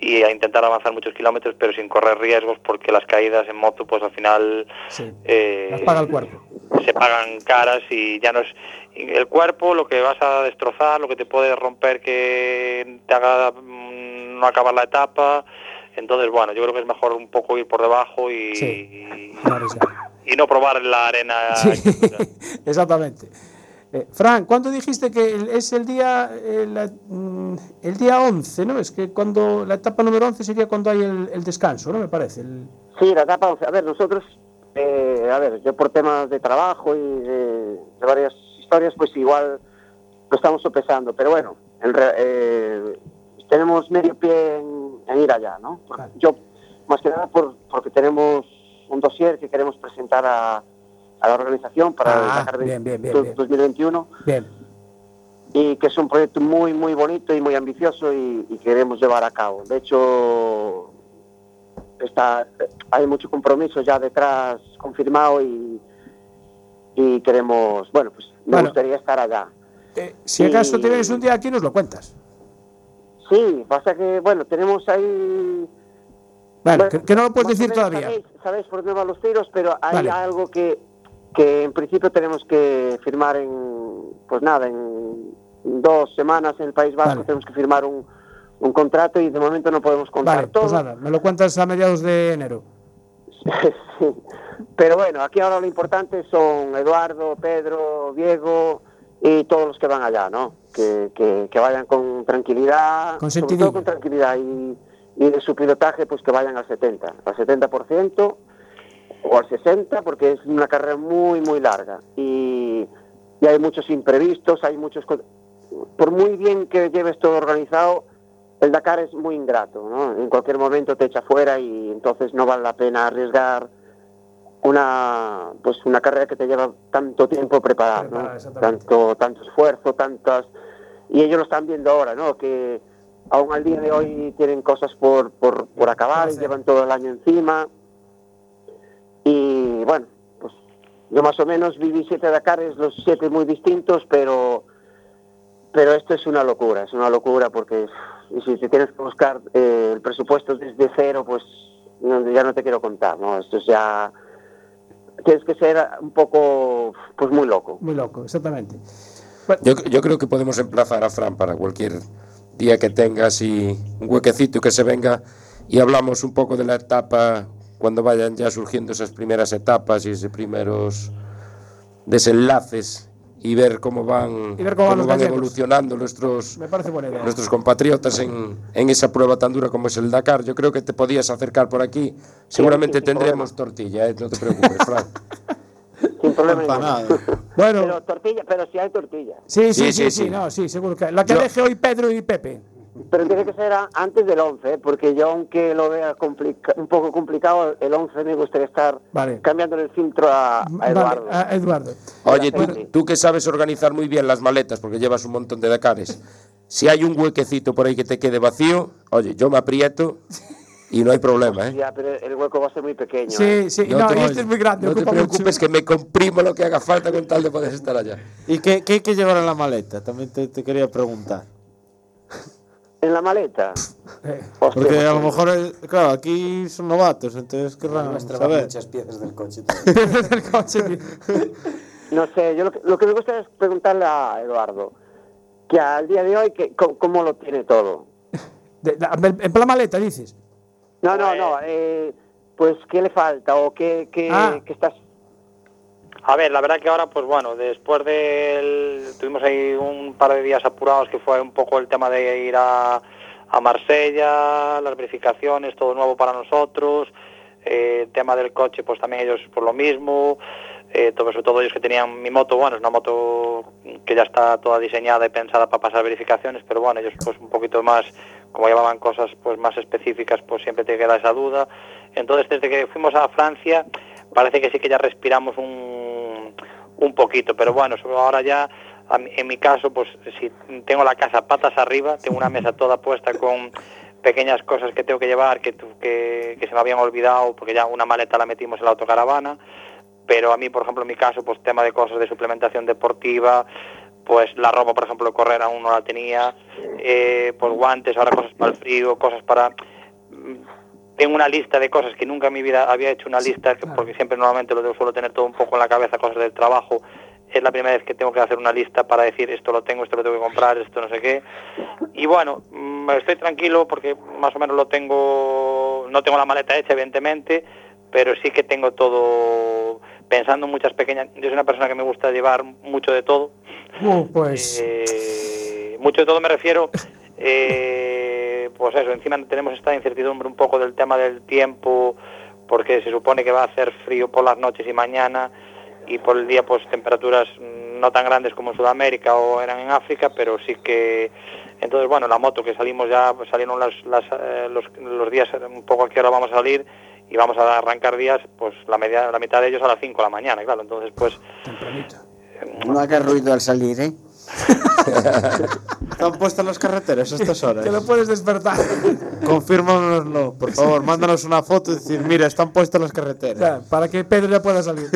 y a intentar avanzar muchos kilómetros, pero sin correr riesgos, porque las caídas en moto, pues al final Sí. eh, Las paga el cuerpo. se pagan caras y ya no es el cuerpo lo que vas a destrozar, lo que te puede romper que te haga mm, no acabar la etapa. Entonces, bueno, yo creo que es mejor un poco ir por debajo y, Sí. Y no probar la arena. Sí, exactamente. Eh, Fran, ¿cuándo dijiste que el- es el día eh, la- mm, el día 11, ¿no? Es que cuando la etapa número 11 sería cuando hay el, el descanso, ¿no? Me parece. el- Sí, la etapa 11. A ver, nosotros, eh, a ver, yo por temas de trabajo y de, de varias historias, pues igual lo estamos sopesando, pero bueno, en re- eh, tenemos medio pie en, en ir allá, ¿no? Vale. Yo más que nada por, porque tenemos un dossier que queremos presentar a, a la organización para Ah, bien, bien, bien, do- bien. 2021 Bien. y que es un proyecto muy muy bonito y muy ambicioso y, y queremos llevar a cabo. De hecho, está, hay mucho compromiso ya detrás confirmado y, y queremos, bueno, pues me Bueno. gustaría estar allá. Eh, si acaso te vienes un día aquí, nos lo cuentas. Sí, pasa que, bueno, tenemos ahí... Vale, Bueno, que, que no lo puedes decir todavía. Sabéis, sabéis por dónde van los tiros, pero hay Vale. algo que, que en principio tenemos que firmar en, pues nada, en dos semanas en el País Vasco Vale. tenemos que firmar un, un contrato y de momento no podemos contar Vale, todo. pues nada, me lo cuentas a mediados de enero. Sí. Pero bueno, aquí ahora lo importante son Eduardo, Pedro, Diego y todos los que van allá, ¿no? Que, que, que vayan con tranquilidad, Con sobre todo con tranquilidad y, y de su pilotaje pues que vayan al 70, al 70% o al 60 porque es una carrera muy muy larga y, y hay muchos imprevistos, hay muchos por muy bien que lleves todo organizado, el Dakar es muy ingrato, ¿no? En cualquier momento te echa fuera y entonces no vale la pena arriesgar una pues una carrera que te lleva tanto tiempo preparar, ¿no? Tanto tanto esfuerzo, tantas y ellos lo están viendo ahora, ¿no? Que aún al día de hoy tienen cosas por por, por acabar y llevan todo el año encima y bueno, pues yo más o menos viví siete Dakares, los siete muy distintos, pero pero esto es una locura, es una locura porque y si te tienes que buscar eh, el presupuesto desde cero, pues no- ya no te quiero contar, ¿no? Esto es ya tienes que ser un poco pues muy loco. Muy loco, exactamente. Yo, yo creo que podemos emplazar a Fran para cualquier día que tenga así un huequecito y que se venga y hablamos un poco de la etapa cuando vayan ya surgiendo esas primeras etapas y esos primeros desenlaces y ver cómo van, Y ver cómo van evolucionando nuestros, Me parece buena idea. nuestros compatriotas en, en esa prueba tan dura como es el Dakar. Yo creo que te podías acercar por aquí. Seguramente sí, tendremos tortilla, ¿eh? no te preocupes, Fran. Sin problema. Bueno, Pero tortilla, pero si hay tortilla. sí, sí, sí, Sí, sí, sí, sí. no, sí, seguro que. La que Yo- deje hoy Pedro y Pepe. Pero tiene que ser a- antes del 11, ¿eh? porque yo aunque lo vea complica- un poco complicado, el 11 me gustaría estar Vale. cambiándole el filtro a, a Vale, Eduardo. a Eduardo. Oye, tú, sí. tú que sabes organizar muy bien las maletas, porque llevas un montón de Dakares, si hay un huequecito por ahí que te quede vacío, oye, yo me aprieto y no hay problema, ¿eh? Ya, pero el hueco va a ser muy pequeño. ¿eh? Sí, sí, No no, te- y este es muy grande. No te preocupes mucho. que me comprimo lo que haga falta con tal de poder estar allá. ¿Y qué, qué hay que llevar en la maleta? También te, te quería preguntar. En la maleta. Eh, Hostia, Porque a lo pues, mejor, claro, aquí son novatos, entonces querrán saber. muchas piezas del coche. desde el coche. No sé, yo lo que, lo que me gusta es preguntarle a Eduardo, que al día de hoy, que, cómo, cómo lo tiene todo. De- de- en la maleta, dices. No, no, no, eh, pues qué le falta o qué, qué, Ah. qué estás... A ver, la verdad que ahora, pues bueno, después del... Tuvimos ahí un par de días apurados que fue un poco el tema de ir a, a Marsella, las verificaciones, todo nuevo para nosotros, eh, el tema del coche, pues también ellos por lo mismo, eh, sobre todo ellos que tenían mi moto, bueno, es una moto que ya está toda diseñada y pensada para pasar verificaciones, pero bueno, ellos pues un poquito más, como llevaban cosas pues más específicas, pues siempre te queda esa duda. Entonces, desde que fuimos a Francia, parece que sí que ya respiramos un, un poquito, pero bueno, ahora ya, en mi caso, pues si tengo la casa patas arriba, tengo una mesa toda puesta con pequeñas cosas que tengo que llevar, que, que, que se me habían olvidado, porque ya una maleta la metimos en la autocaravana, pero a mí, por ejemplo, en mi caso, pues tema de cosas de suplementación deportiva, pues la ropa, por ejemplo, de correr aún no la tenía, eh, pues guantes, ahora cosas para el frío, cosas para... Tengo una lista de cosas que nunca en mi vida había hecho una lista, que- porque siempre normalmente lo suelo tener todo un poco en la cabeza, cosas del trabajo. Es la primera vez que tengo que hacer una lista para decir esto lo tengo, esto lo tengo que comprar, esto no sé qué. Y bueno, mm, estoy tranquilo porque más o menos lo tengo, no tengo la maleta hecha evidentemente, pero sí que tengo todo pensando en muchas pequeñas. Yo soy una persona que me gusta llevar mucho de todo. Uh, pues. Eh, mucho de todo me refiero, eh, pues eso, encima tenemos esta incertidumbre un poco del tema del tiempo, porque se supone que va a hacer frío por las noches y mañana, y por el día pues temperaturas no tan grandes como en Sudamérica o eran en África, pero sí que entonces bueno, la moto que salimos ya pues, salieron las, las, eh, los, los días un poco a qué hora vamos a salir y vamos a arrancar días pues la media la mitad de ellos a las 5 de la mañana, claro, entonces pues No hagas ruido al salir, ¿eh? Están puestas las carreteras a estas horas. Que lo puedes despertar. Confírmanoslo, por favor. Mándanos una foto y decir, mira, están puestas las carreteras. Ya, para que Pedro ya pueda salir.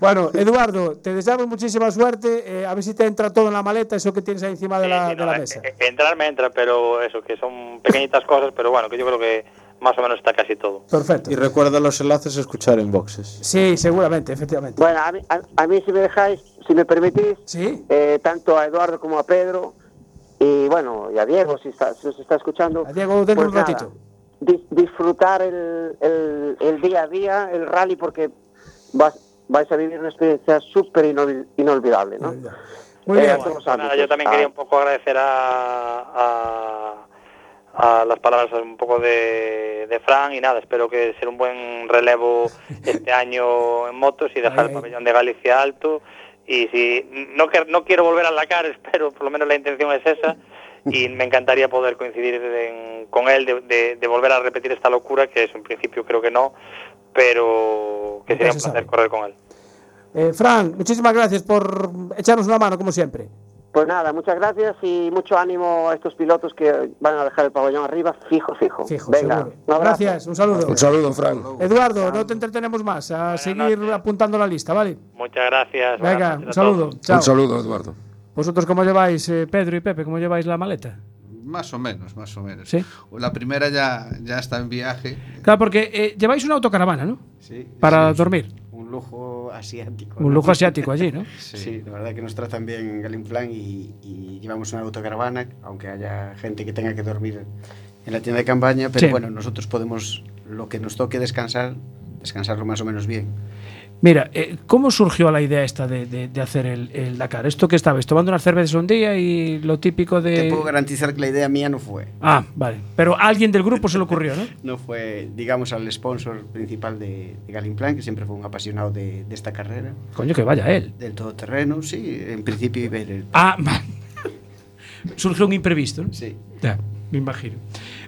bueno, Eduardo, te deseamos muchísima suerte. eh, a ver si te entra todo en la maleta, eso que tienes ahí encima de la, Sí, de no, la eh, mesa. eh, entrar me entra, pero eso, que son pequeñitas cosas, pero bueno, que yo creo que más o menos está casi todo. Perfecto. Y recuerda los enlaces a escuchar en boxes. Sí, seguramente, efectivamente. Bueno, a mí, a, a mí si me dejáis, si me permitís, ¿Sí? eh, tanto a Eduardo como a Pedro, y bueno, y a Diego, si, está, si os está escuchando. A Diego, pues un nada, ratito. dis- disfrutar el, el, el día a día, el rally, porque vas, vais a vivir una experiencia súper inol- inolvidable, ¿no? Muy Eh, bien. Pues nada, ámbitos. yo también Ah, quería un poco agradecer a, a, a las palabras un poco de, de Fran y nada, espero que sea un buen relevo este año en motos y dejar el pabellón de Galicia alto y si no, no quiero volver a la cara, espero, por lo menos la intención es esa y me encantaría poder coincidir en- con él de, de- de volver a repetir esta locura que es en principio creo que no, pero que sería un placer correr con él. Eh, Fran, muchísimas gracias por echarnos una mano, como siempre. Pues nada, muchas gracias y mucho ánimo a estos pilotos que van a dejar el pabellón arriba, fijo, fijo. Fijo, Venga, seguro. un abrazo. Gracias, un saludo. Un saludo, Fran. Eduardo, no te entretenemos más, a seguir noches. apuntando la lista, ¿vale? Muchas gracias. Venga, un saludo. Chao. Un saludo, Eduardo. ¿Vosotros cómo lleváis, eh, Pedro y Pepe, cómo lleváis la maleta? Más o menos, más o menos. Sí. La primera ya, ya está en viaje. Claro, porque eh, lleváis una autocaravana, ¿no? Sí. Para sí, dormir. Un lujo asiático. Un ¿no? lujo asiático allí, ¿no? Sí. la verdad que nos tratan bien en Galimplan y, y llevamos una autocaravana, aunque haya gente que tenga que dormir en la tienda de campaña, pero Sí. bueno, nosotros podemos, lo que nos toque descansar, descansarlo más o menos bien. Mira, eh, ¿cómo surgió la idea esta de, de- de hacer el, el Dakar? ¿Esto que estabais? ¿Tomando unas cervezas un día y lo típico Te de...? puedo garantizar que la idea mía no fue. Ah, vale. Pero a alguien del grupo se le ocurrió, ¿no? No fue, digamos, al sponsor principal de, de Galimplan, que siempre fue un apasionado de, de esta carrera, Coño, que vaya él. del todoterreno, sí, en principio iba a ir el- Ah. Surgió un imprevisto, ¿no? Sí. Ya, me imagino.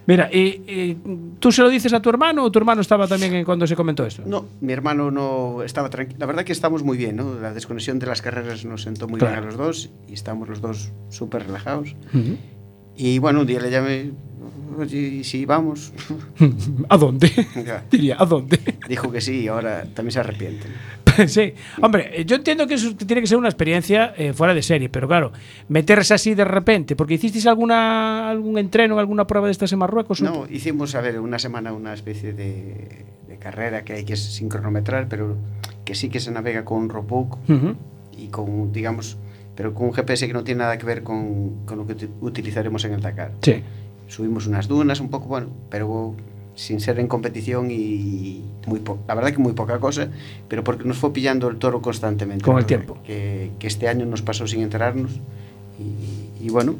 Mira, y, y ¿tú se lo dices a tu hermano o tu hermano estaba también cuando se comentó esto? No, mi hermano no estaba tranquilo. La verdad que estamos muy bien, ¿no? La desconexión de las carreras nos sentó muy Claro. bien a los dos y estamos los dos súper relajados. Ujú. Y bueno, un día le llamé, oye, ¿y si vamos? ¿A dónde? Diría, ¿a dónde? Dijo que sí y ahora también se arrepiente. sí. Hombre, eh, yo entiendo que eso tiene que ser una experiencia eh, fuera de serie, pero claro, meterse así de repente, porque hicisteis alguna algún entreno, alguna prueba de estas en Marruecos. No, hicimos, a ver, una semana una especie de, de carrera que hay que sincronometrar, pero que sí que se navega con un roadbook Ujú. y con, digamos, pero con un GPS que no tiene nada que ver con, con lo que uti- utilizaremos en el Dakar. Sí. subimos unas dunas un poco, bueno, pero sin ser en competición y muy po- la verdad que muy poca cosa, pero porque nos fue pillando el toro constantemente. Con el tiempo. Que, que este año nos pasó sin enterarnos y, y bueno,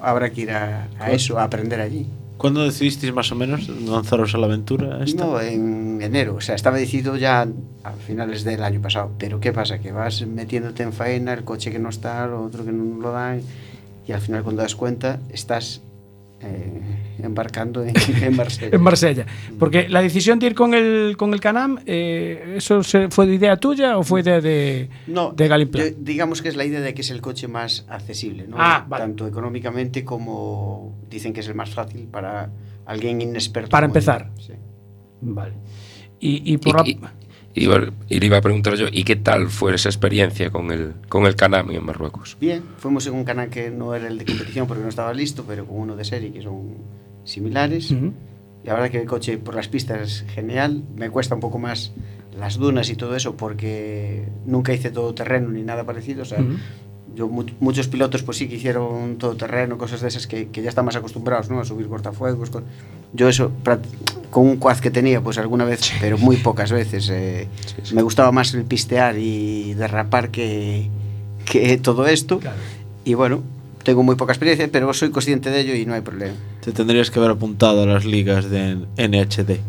habrá que ir a, a eso, a aprender allí. ¿Cuándo decidisteis más o menos lanzaros a la aventura esta? No, en enero, o sea, estaba decidido ya a finales del año pasado, pero ¿qué pasa? Que vas metiéndote en faena, el coche que no está, lo otro que no lo dan, y al final cuando das cuenta estás eh, embarcando en, en Marsella. en Marsella. Porque la decisión de ir con el, con el Canam, eh, ¿eso se, fue de idea tuya o fue idea de, no, de Galimplan? Yo, digamos que es la idea de que es el coche más accesible, ¿no? Ah, vale. tanto económicamente como dicen que es el más fácil para alguien inexperto. Para empezar. Sí. Vale. Y, y por y, la... Y, y le iba a preguntar yo, ¿y qué tal fue esa experiencia con el, con el Canami en Marruecos? Bien, fuimos en un canal que no era el de competición porque no estaba listo, pero con uno de serie que son similares. Ujú. Y la verdad que el coche por las pistas es genial. Me cuesta un poco más las dunas y todo eso porque nunca hice todo terreno ni nada parecido. O sea, Ujú. yo mu- muchos pilotos pues sí que hicieron todo terreno, cosas de esas que, que ya están más acostumbrados, ¿no? A subir cortafuegos. con- Yo eso, con coas que tenía, pois pues, alguna vez, sí. pero moi pocas veces. Eh, sí, sí. Me gustaba máis el pistear e derrapar que, que todo isto. Claro. E bueno, tengo moi poca experiencia, pero soy consciente de ello e non hai problema. Te tendrías que haber apuntado a las ligas de NHD.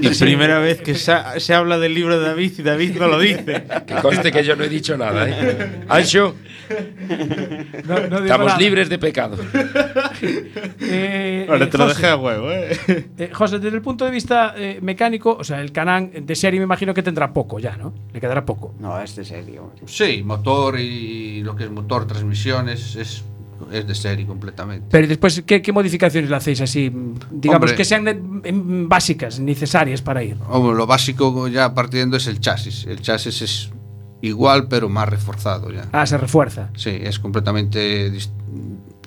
Y primera vez que se, habla del libro de David y David no lo dice. Que conste que yo no he dicho nada, ¿eh? Ancho, No, no digo estamos nada. libres de pecado. Eh, Ahora eh, te lo José, dejé a huevo, ¿eh? eh, José, desde el punto de vista eh, mecánico, o sea, el Canán de serie me imagino que tendrá poco ya, ¿no? Le quedará poco. No, es de serio. Sí, motor y lo que es motor, transmisiones, es, es de serie completamente. Pero después, ¿qué, qué modificaciones le hacéis así? mm, Digamos Hombre. que sean eh, básicas, necesarias para ir. Hombre, lo básico ya partiendo es el chasis. El chasis es igual, pero más reforzado ya. Ah, se refuerza. Sí, es completamente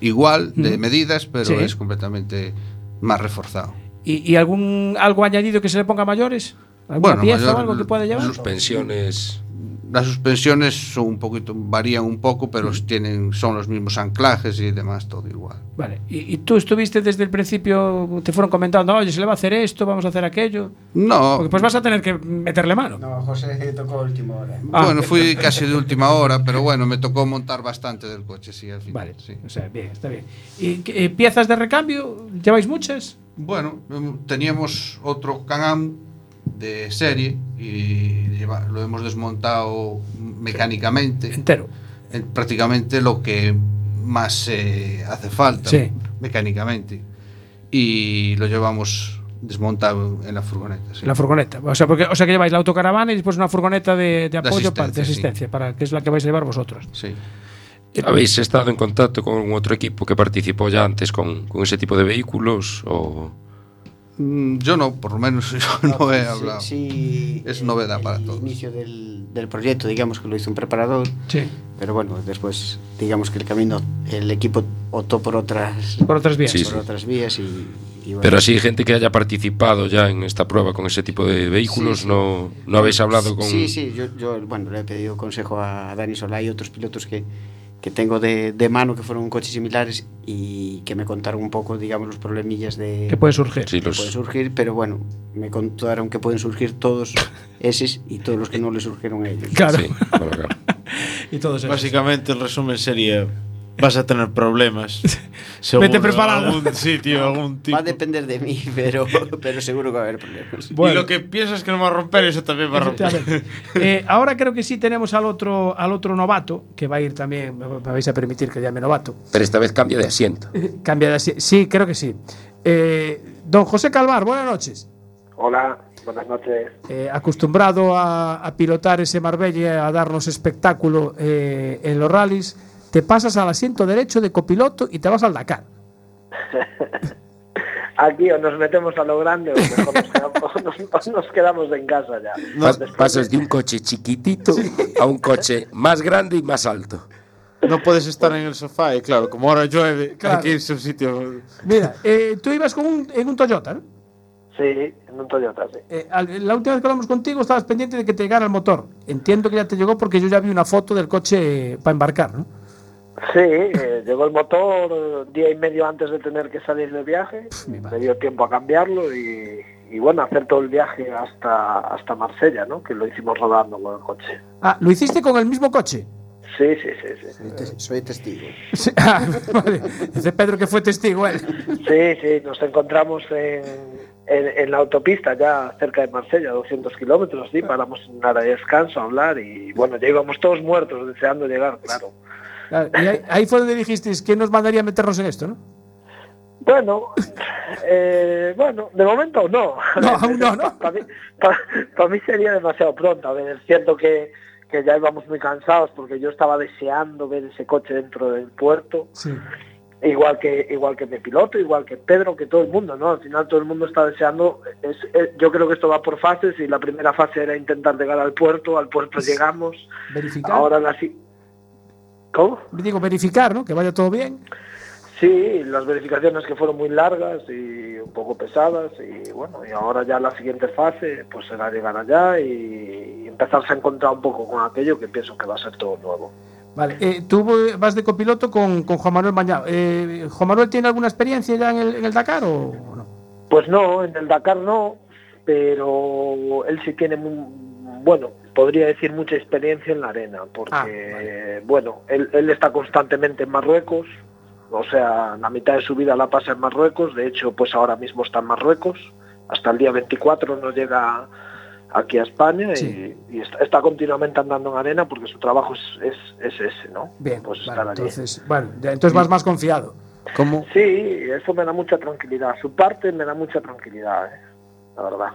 igual de Ujú. medidas, pero Sí. es completamente más reforzado. ¿Y, y algún algo añadido que se le ponga a mayores? ¿Alguna Bueno, pieza mayor- o algo que pueda llevar? Suspensiones. Las suspensiones son un poquito, varían un poco, pero tienen, son los mismos anclajes y demás, todo igual. Vale. ¿Y, y tú estuviste desde el principio, te fueron comentando, oye, se le va a hacer esto, vamos a hacer aquello? No, Porque pues vas a tener que meterle mano. No, José tocó última hora. Ah. bueno, fui casi de última hora, pero bueno, me tocó montar bastante del coche, sí, al final. Vale, sí. o sea, bien, está bien. ¿Y eh, piezas de recambio? ¿Lleváis muchas? Bueno, em, teníamos otro Can-Am de serie y lleva- lo hemos desmontado mecánicamente. Entero. en prácticamente lo que más eh, hace falta Sí. mecánicamente. Y lo llevamos desmontado en la furgoneta. sí. La furgoneta. O sea, porque, o sea que lleváis la autocaravana y después una furgoneta de, de apoyo asistencia, para, de sí. asistencia, para, que es la que vais a llevar vosotros. Sí. ¿Habéis estado en contacto con otro equipo que participó ya antes con, con ese tipo de vehículos? O... Mm, Yo no, por lo menos yo no he hablado. Sí, Es el- novedad para el todos. inicio del, del proyecto, digamos que lo hizo un preparador, Sí. pero bueno, después, digamos que el camino, el equipo optó por otras, Por otras vías. Sí, por sí. otras vías y, y bueno, Pero así, gente que haya participado ya en esta prueba con ese tipo de vehículos, Sí, sí. No, ¿no habéis hablado con...? Sí, sí, yo, yo, bueno, le he pedido consejo a Dani Solá y otros pilotos que, que tengo de, de mano que fueron coches similares y que me contaron un poco, digamos, los problemillas de... Que pueden surgir. Sí, los... pueden surgir, pero bueno, me contaron que pueden surgir todos esos y todos los que no le surgieron a ellos. Claro. Sí, claro, claro. y todos esos. Básicamente el resumen sería, vas a tener problemas. Seguro, Vete preparado. Algún sitio, algún tipo. Va a depender de mí, pero, pero seguro que va a haber problemas. Y lo que piensas que no va a romper, eso también va a romper. Eh, ahora creo que sí tenemos al otro, al otro novato, que va a ir también, me vais a permitir que llame novato. Pero esta vez cambia de asiento. Eh, Cambia de asi- Sí, creo que sí. Eh, don José Calvar, buenas noches. Hola, buenas noches. Eh, acostumbrado a, a pilotar ese Marbella, a darnos espectáculo eh, en los rallies, te pasas al asiento derecho de copiloto y te vas al Dakar. Aquí o nos metemos a lo grande o mejor nos quedamos, nos- nos quedamos en casa ya. Pasas de- un coche chiquitito a un coche más grande y más alto. No puedes estar en el sofá y claro, como ahora llueve, Claro. hay que irse a un sitio. Mira, eh, tú ibas con un, en un Toyota, ¿no? Sí, en un Toyota, sí. Eh, al- la última vez que hablamos contigo estabas pendiente de que te llegara el motor. Entiendo que ya te llegó porque yo ya vi una foto del coche para embarcar, ¿no? Sí, eh, llegó el motor día y medio antes de tener que salir de viaje. Me dio tiempo a cambiarlo y, y bueno, hacer todo el viaje hasta, hasta Marsella, ¿no? Que lo hicimos rodando con el coche. Ah, ¿lo hiciste con el mismo coche? Sí, sí, sí, sí. Soy, te- soy testigo. Sí, ah, vale. Dice Pedro que fue testigo él. Sí, sí, nos encontramos en, en, en la autopista ya cerca de Marsella, 200 kilómetros, sí, paramos en una área de descanso a hablar y bueno, ya íbamos todos muertos deseando llegar, claro. Y ahí, ahí fue donde dijisteis que nos mandaría meternos en esto, ¿no? Bueno, eh, bueno, de momento no. No, aún no, ¿no? Para mí, sería demasiado pronto. A ver, es cierto que, que ya íbamos muy cansados porque yo estaba deseando ver ese coche dentro del puerto. Sí. igual que igual que mi piloto igual que Pedro que todo el mundo no al final todo el mundo está deseando es, es- yo creo que esto va por fases y la primera fase era intentar llegar al puerto al puerto llegamos Verificar. ahora la cómo Digo, verificar, ¿no? Que vaya todo bien. sí las verificaciones que fueron muy largas y un poco pesadas y bueno y ahora ya la siguiente fase pues será llegar allá y, empezarse a encontrar un poco con aquello que pienso que va a ser todo nuevo Vale. Eh, tú vas de copiloto con, con Juan Manuel Mañao. Eh, ¿Juan Manuel tiene alguna experiencia ya en el, en el Dakar o no? Pues no, en el Dakar no, pero él sí tiene, mu- bueno, podría decir mucha experiencia en la arena, porque, bueno, él, él está constantemente en Marruecos, o sea, la mitad de su vida la pasa en Marruecos, de hecho, pues ahora mismo está en Marruecos, hasta el día 24 no llega aquí a España Sí. y, y está, está continuamente andando en arena porque su trabajo es, es, es ese, ¿no? Bien, pues vale, estar allí. entonces, bueno, ya- entonces vas más confiado. ¿Cómo? Sí, eso me da mucha tranquilidad. Su parte me da mucha tranquilidad, ¿eh? la verdad.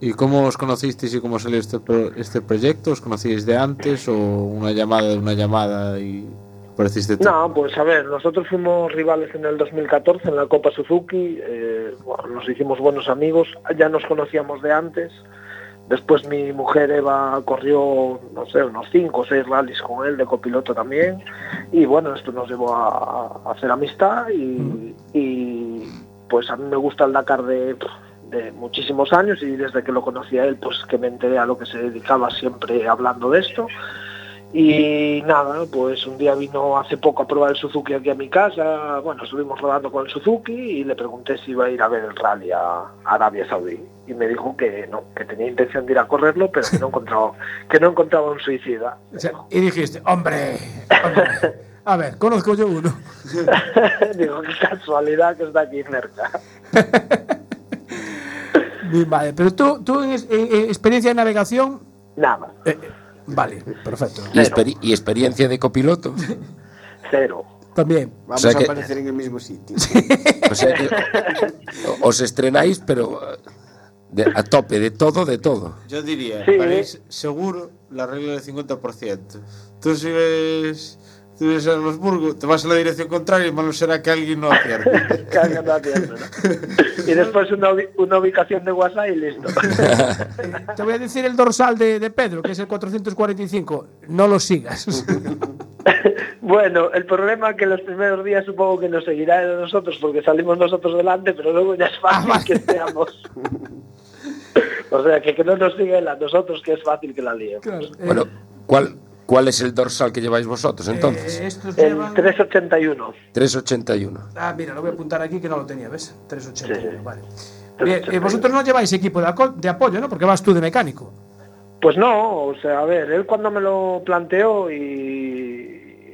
¿Y cómo os conocisteis y cómo salió este, pro- este proyecto? ¿Os conocíais de antes o una llamada de una llamada y apareciste tú? No, pues a ver, nosotros fuimos rivales en el 2014 en la Copa Suzuki, eh, bueno, nos hicimos buenos amigos, ya nos conocíamos de antes. Después mi mujer Eva corrió, no sé, unos cinco o seis rallies con él de copiloto también. Y bueno, esto nos llevó a, a hacer amistad y, y, pues a mí me gusta el Dakar de, de muchísimos años y desde que lo conocí a él, pues que me enteré a lo que se dedicaba siempre hablando de esto. Y nada, pues un día vino hace poco a probar el Suzuki aquí a mi casa, bueno, estuvimos rodando con el Suzuki y le pregunté si iba a ir a ver el rally a Arabia Saudí. Y me dijo que no, que tenía intención de ir a correrlo, pero que no encontraba, que no encontraba un suicida. O sea, y dijiste, hombre, hombre, a ver, conozco yo uno. Digo, qué casualidad que está aquí cerca. Madre, pero tú, tú en, en- en experiencia de navegación, Nada, eh, eh, vale, perfecto. ¿Y, experi- y experiencia de copiloto? cero. También. Vamos sea a que- aparecer en el mismo sitio. O sea que os estrenáis, pero eh, de- a tope, de todo, de todo. Yo diría, Sí. Seguro la regla del 50%. Tú si ves, tú ves a los Burgos, te vas a la dirección contraria y malo será que alguien no acierte. Que alguien no ¿no? Y después una, una ubicación de WhatsApp y listo. Te voy a decir el dorsal de, de Pedro, que es el 445. No lo sigas. Bueno, el problema es que los primeros días supongo que nos seguirá de nosotros porque salimos nosotros delante, pero luego ya es fácil que seamos. o sea, que, que no nos siga a nosotros, que es fácil que la liemos. Claro, eh, Bueno, ¿cuál, ¿cuál es el dorsal que lleváis vosotros entonces? eh, estos El llevan... 381. 381. Ah, mira, lo voy a apuntar aquí que no lo tenía, ¿ves? 381, Sí. vale. Bien, eh, vosotros no lleváis equipo de, apoyo, ¿no? Porque vas tú de mecánico. Pues no, o sea, a ver, él cuando me lo planteó y,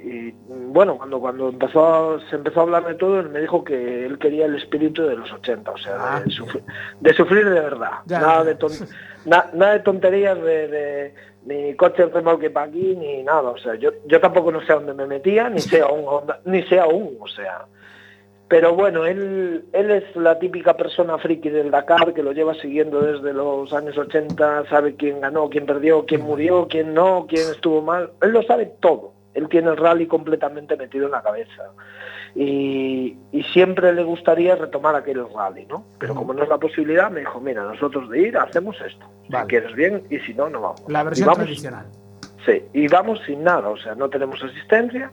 y, bueno, cuando cuando empezó a- se empezó a hablar de todo, él me dijo que él quería el espíritu de los 80, o sea, Ah. de, sufrir, de sufrir de verdad, Ya, nada, ya. De ton- na- nada de tonterías de, de ni coche remolque para aquí ni nada, o sea, yo, yo tampoco no sé a dónde me metía, ni sé aún, ni sé aún, o sea, pero bueno, él, él es la típica persona friki del Dakar que lo lleva siguiendo desde los años 80, sabe quién ganó, quién perdió, quién murió, quién no, quién estuvo mal. Él lo sabe todo. Él tiene el rally completamente metido en la cabeza. Y, y siempre le gustaría retomar aquel rally, ¿no? Pero como no es la posibilidad, me dijo, mira, nosotros de ir hacemos esto. Vale. Si quieres bien y si no, no vamos. La versión vamos- tradicional. Sí, y vamos sin nada, o sea, no tenemos asistencia,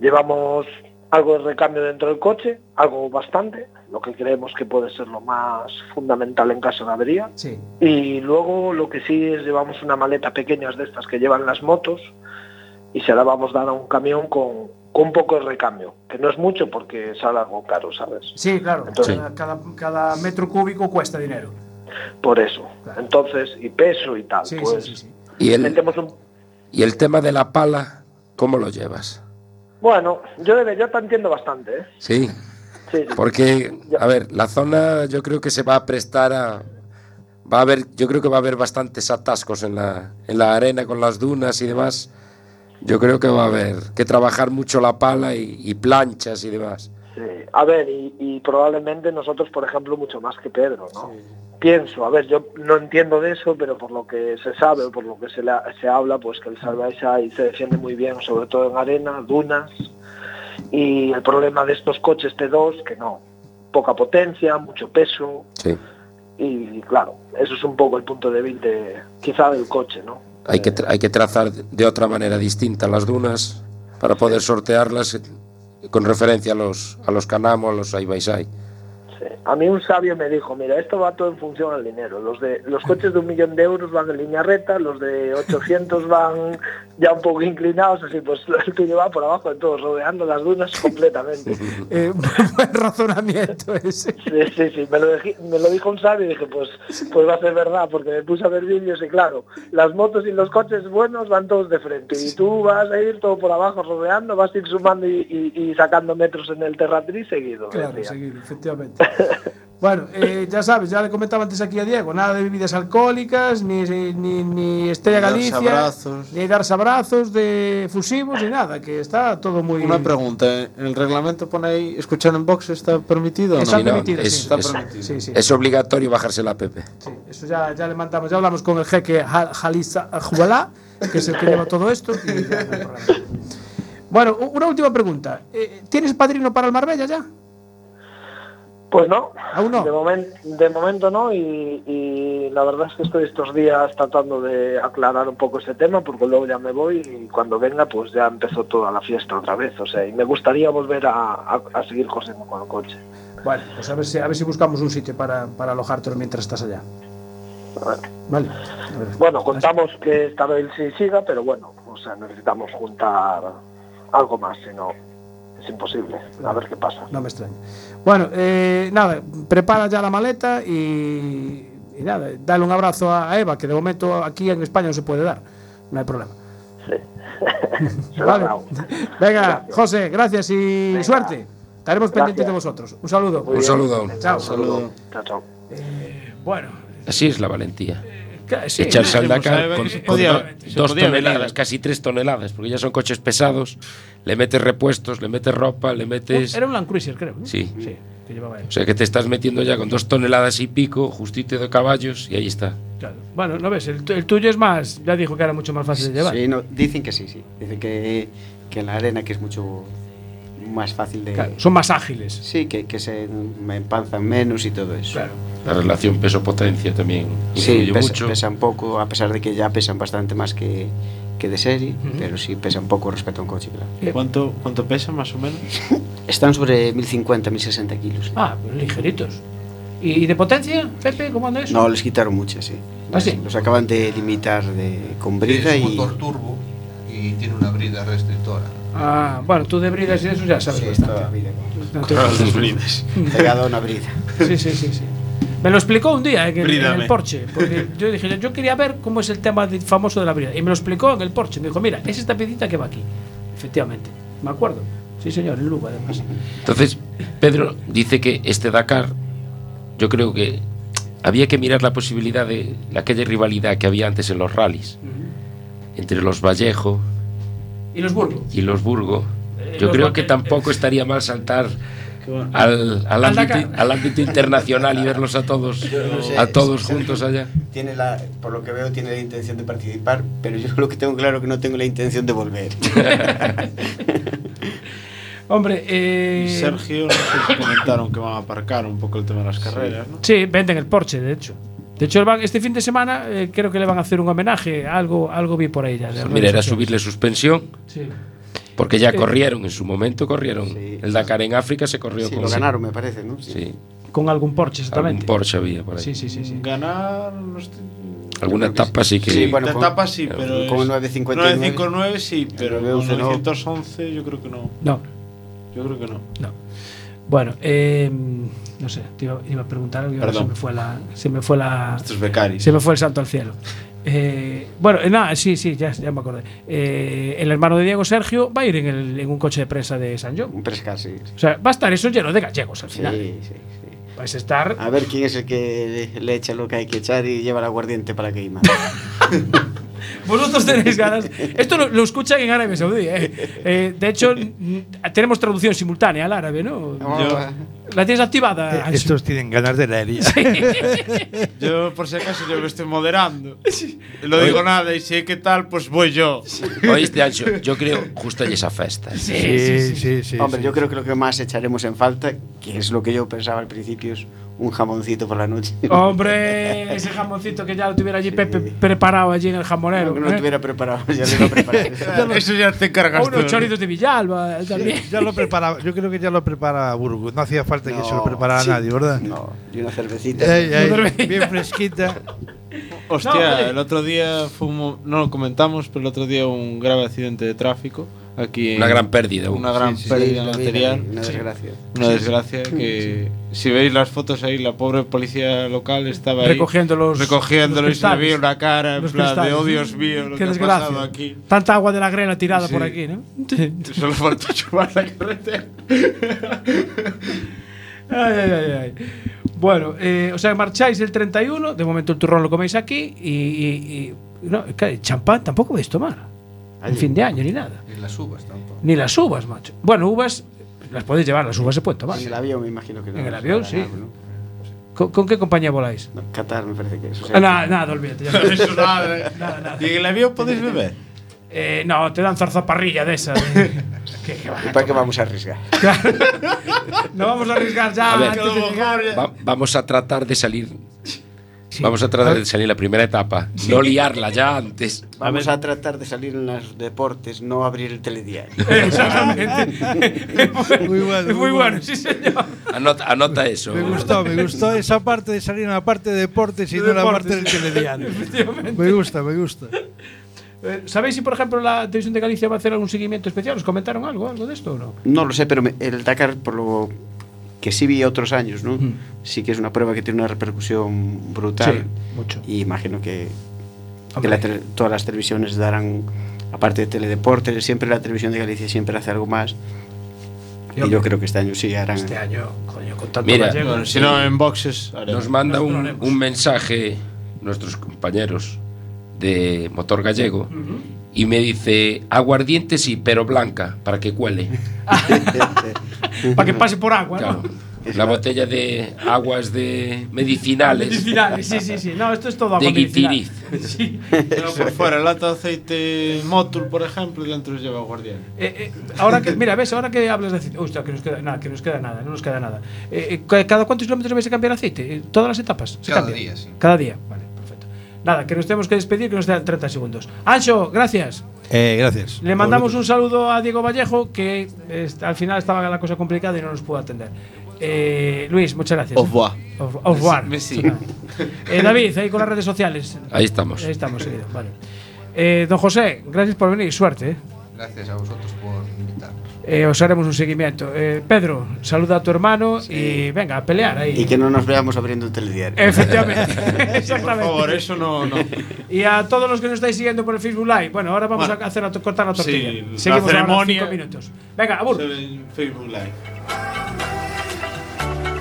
llevamos algo de recambio dentro del coche, algo bastante, lo que creemos que puede ser lo más fundamental en caso de avería, Sí. y luego lo que sí es llevamos una maleta pequeña de estas que llevan las motos y se la vamos a dar a un camión con, con poco de recambio, que no es mucho porque sale algo caro, ¿sabes? Sí, claro. Entonces- cada, cada, cada metro cúbico cuesta dinero. Por eso. Claro. Entonces, y peso y tal, Sí, pues sí, sí, sí. ¿Y el, metemos un ¿Y el tema de la pala, cómo lo llevas? Bueno, yo de yo te entiendo bastante, ¿eh? Sí, Sí, sí. porque, a ver, la zona yo creo que se va a prestar a... Va a haber, yo creo que va a haber bastantes atascos en la, en la arena con las dunas y demás. Yo creo que va a haber que trabajar mucho la pala y, y planchas y demás. Sí. A ver, y, y probablemente nosotros, por ejemplo, mucho más que Pedro, ¿no? Pienso, a ver, yo no entiendo de eso, pero por lo que se sabe, o por lo que se, la- se habla, pues que el Salvaisa se defiende muy bien, sobre todo en arena, dunas, y el problema de estos coches T2, que no, poca potencia, mucho peso, Sí. y claro, eso es un poco el punto débil de, quizá del coche, ¿no? Hay que, hay que trazar de otra manera distinta las dunas para poder sortearlas eh, con referencia a los, a los Canamo, a los Side A mí un sabio me dijo, mira, esto va todo en función al dinero. Los de los coches de un millón de euros van en línea recta, los de 800 van ya un poco inclinados, así pues el tuyo va por abajo de todo, rodeando las dunas completamente. Eh, buen razonamiento ese. Sí, sí, sí, me lo, dejí- me lo dijo un sabio y dije, pues, pues va a ser verdad, porque me puse a ver vídeos y claro, las motos y los coches buenos van todos de frente y tú vas a ir todo por abajo rodeando, vas a ir sumando y, y- y sacando metros en el terratriz seguido. Claro, seguido, efectivamente. Bueno, eh, ya sabes, ya le comentaba antes aquí a Diego, nada de bebidas alcohólicas, ni, ni, ni Estrella Ni darse Galicia, abrazos. ni darse abrazos de fusivos, ni nada, que está todo muy... Una pregunta, ¿en el reglamento pone ahí escuchar en box está permitido o no? Está Sí, no, permitido, es, sí. Está es- permitido. Sí, sí. es obligatorio bajarse la app. Sí, eso ya, ya le mandamos, ya hablamos con el jeque Jal- Jalisa Jubalá, que es el que lleva todo esto. y ya no hay problema. Bueno, una última pregunta. Eh, ¿Tienes padrino para el Marbella ya? Pues no, Aún no. de, momen- de momento no y, y la verdad es que estoy estos días tratando de aclarar un poco ese tema porque luego ya me voy y cuando venga pues ya empezó toda la fiesta otra vez, o sea, y me gustaría volver a, a- a seguir cosiendo con el coche. Bueno, pues a ver si, a ver si buscamos un sitio para, para alojártelo mientras estás allá. Vale. Bueno, contamos que esta vez sí siga, pero bueno, o sea, necesitamos juntar algo más, si no es imposible. A ver qué pasa. No me extraña. Bueno, eh, nada, prepara ya la maleta y, y nada, dale un abrazo a Eva, que de momento aquí en España no se puede dar. No hay problema. Se lo Vale. Venga, José, gracias y suerte. Estaremos pendientes de vosotros. Un saludo. Un saludo. Chao. Saludo. Chao, chao. Bueno, Así es la valentía. sí, Echarse al Pues, Dakar con, con dos toneladas, venir. casi tres toneladas, porque ya son coches pesados. Le metes repuestos, le metes ropa, le metes. Era un Land Cruiser, creo. ¿no? Sí. Sí, que llevaba él. O sea que te estás metiendo ya con dos toneladas y pico, justito de caballos, y ahí está. Claro. Bueno, no ves, el, tu- el tuyo es más, ya dijo que era mucho más fácil de llevar. Sí, no, dicen que sí, sí. Dicen que, que en la arena que es mucho más fácil de... Claro, son más ágiles. Sí, que, que se me empanzan menos y todo eso. Claro. La relación peso-potencia también Sí, pesa, mucho. pesan poco, a pesar de que ya pesan bastante más que, que de serie, pero sí pesan poco respecto a un coche, claro. ¿Cuánto, ¿Cuánto pesa más o menos? Están sobre 1050, 1060 kilos. Ah, pero ligeritos. ¿Y de potencia, Pepe? ¿Cómo anda eso? No, les quitaron muchas, sí. ¿Ah, sí? Los acaban de limitar de, con brida es un y... motor turbo y tiene una brida restrictora. Ah, bueno, tú de bridas y eso ya sabes Sí, bastante. toda la vida. No te- Pegado a una brida. Sí, sí, sí, sí. Me lo explicó un día en el, en el Porsche, porque yo dije, yo quería ver cómo es el tema de- famoso de la brida. Y me lo explicó en el Porsche. Me dijo, mira, es esta piedita que va aquí. Efectivamente. Me acuerdo. Sí, señor, en Lugo, además. Entonces, Pedro dice que este Dakar, yo creo que había que mirar la posibilidad de aquella rivalidad que había antes en los rallies, entre los Vallejo ¿Y los Burgos? y los Burgo. Eh, Yo los creo que tampoco estaría mal saltar al, al, Al ámbito, al ámbito internacional y verlos a todos, no sé, a todos Sergio juntos allá. Tiene la, por lo que veo, tiene la intención de participar, pero yo lo que tengo claro que no tengo la intención de volver. Hombre, eh, Sergio, no sé si comentaron que van a aparcar un poco el tema de las carreras, ¿no? Sí, venden el Porsche, de hecho. De hecho, van- este fin de semana eh, creo que le van a hacer un homenaje. Algo, algo vi por ahí ya. de mira, era subirle suspensión, Sí. porque ya Eh, corrieron, en su momento corrieron. Sí. El Dakar en África se corrió Sí, con lo ganaron, me parece, ¿no? Sí, Con algún Porsche, algún exactamente. Porsche había por ahí. Sí, sí, sí. sí. Ganar los Alguna etapa sí que... Sí, bueno, de con- etapa sí, pero con el 959. 959 sí, pero El con 911 no. 911 yo creo que no. No, Yo creo que no. no. Bueno, eh, no sé, te iba, iba a preguntar algo se me fue la, se me fue la, Estos becaris. se me fue el salto al cielo. Eh, bueno, eh, nada, sí, sí, ya, ya me acordé. Eh, el hermano de Diego Sergio va a ir en, el- en un coche de prensa de San John. Un prescar, sí. O sea, va a estar eso lleno de gallegos al Sí, final. sí, sí. Vais a estar. A ver quién es el que le, le echa lo que hay que echar y lleva el aguardiente para queimar. Vosotros tenéis ganas. Esto lo, lo escuchan en Arabia Saudí. eh. Eh, de hecho, tenemos traducción simultánea al árabe, ¿no? ¿La tienes activada? Eh? Estos tienen ganas de leer. ya. Yo, por si acaso, yo me estoy moderando. No digo nada y si hay que tal, pues voy yo. Oíste, Ancho, yo creo justo hay esa festa. Sí, sí, sí. sí, sí. Hombre, sí. yo creo que lo que más echaremos en falta, que es lo que yo pensaba al principio, es un jamoncito por la noche. Hombre, ese jamoncito que ya lo tuviera allí Pepe preparado allí en el jamonero. Aunque no ¿eh? lo tuviera preparado, ya lo iba a preparar. Eso ya te O cargas tú. unos chorizos de Villalba también. Ya lo preparaba, yo creo que ya lo prepara Burgos. No hacía falta que se lo preparara sí. nadie, ¿verdad? No, y una cervecita. Una bien fresquita. Hostia, No, el otro día fue un mo- no lo comentamos, pero el otro día un grave accidente de tráfico aquí. Una gran pérdida. Una gran Sí, pérdida lo vi, material. vi, Una desgracia. Una desgracia que si veis las fotos ahí, la pobre policía local estaba ahí Recogiendo los- recogiéndolo los y se le veía una cara en plan de cristales. oh Dios mío lo Qué que ha pasado aquí. Tanta agua de la grela tirada Sí. por aquí, ¿no? Solo faltó chupar la carretera. Ay, ay, ay, ay. Bueno, eh, o sea, marcháis el 31, de momento el turrón lo coméis aquí y, y- y- no, champán tampoco vais a tomar. En fin de año ni nada. Y las uvas tampoco. Ni las uvas, macho. Bueno, uvas las podéis llevar, las uvas se pueden tomar. En el avión me imagino que no. En el avión, sí. ¿Con, con qué compañía voláis? No, Qatar me parece que es. o sea, Ah, nada, nada, olvídate. ya. Eso nada. Nada, nada. ¿Y en el avión podéis beber? Eh, no, te dan zarzaparrilla de esa. de- que- que va- ¿Y para qué vamos a arriesgar? no vamos a arriesgar ya A ver. antes de llegar. Va- vamos a tratar de salir. Vamos a tratar de salir la primera etapa. No liarla ya antes. Vamos a, tratar de salir en los deportes, no abrir el telediario. Exactamente. Muy bueno, muy muy bueno, bueno. sí, señor. Anota, anota eso. Me gustó, me gustó esa parte de salir en la parte de deportes y De no en la parte del telediario. Efectivamente. Me gusta, me gusta. Eh, ¿Sabéis si, por ejemplo, la Televisión de Galicia va a hacer algún seguimiento especial? ¿Os comentaron algo, algo de esto o no? No lo sé, pero me- el Dakar, por lo que sí vi otros años, ¿no? Mm. Sí que es una prueba que tiene una repercusión brutal. Sí, mucho. Y imagino que, que la todas las televisiones darán, aparte de teledeportes, siempre la televisión de Galicia siempre hace algo más. Y, yo creo que este año sí harán. Este año, coño, con tanto Mira, gallego. Bueno, si no, en boxes. haremos. Nos manda un, un mensaje nuestros compañeros de Motor Gallego y me dice aguardiente sí, pero blanca, para que cuele. para que pase por agua, claro. ¿no? La botella de aguas de medicinales. Medicinales, sí, sí, sí. No, esto es todo agua de medicinal. Sí. Pero por fuera, lata de aceite Motul, por ejemplo, dentro lleva guardián. Eh, eh, ahora que, mira, ves, ahora que hablas de aceite, Uy, que nos queda nada, que nos queda nada, no nos queda nada. Eh, eh ¿Cada cuántos kilómetros vais a cambiar aceite? Eh, ¿Todas las etapas? ¿Se Cada cambia? día, sí. Cada día, vale, perfecto. Nada, que nos tenemos que despedir, que nos dan 30 segundos. Ancho, gracias. Eh, gracias. Le mandamos un saludo a Diego Vallejo, que eh, al final estaba la cosa complicada y no nos pudo atender. Eh, Luis, muchas gracias. Au revoir. Au- au revoir. Messi. Eh, David, ahí con las redes sociales. Ahí estamos. Ahí estamos, seguido, vale. Eh, don José, gracias por venir, suerte. Gracias a vosotros por invitarnos. Eh, os haremos un seguimento. Eh, Pedro, saluda a tu hermano sí. y venga, a pelear ahí. Y que no nos veamos abriendo el telediario. Efectivamente. Exactamente. Por favor, eso no, no. Y a todos los que nos estáis siguiendo por el Facebook Live, bueno, ahora vamos bueno, a hacer a cortar la tortilla. Sí, Seguimos la ceremonia. Ahora cinco minutos. Venga, abur. Facebook Live.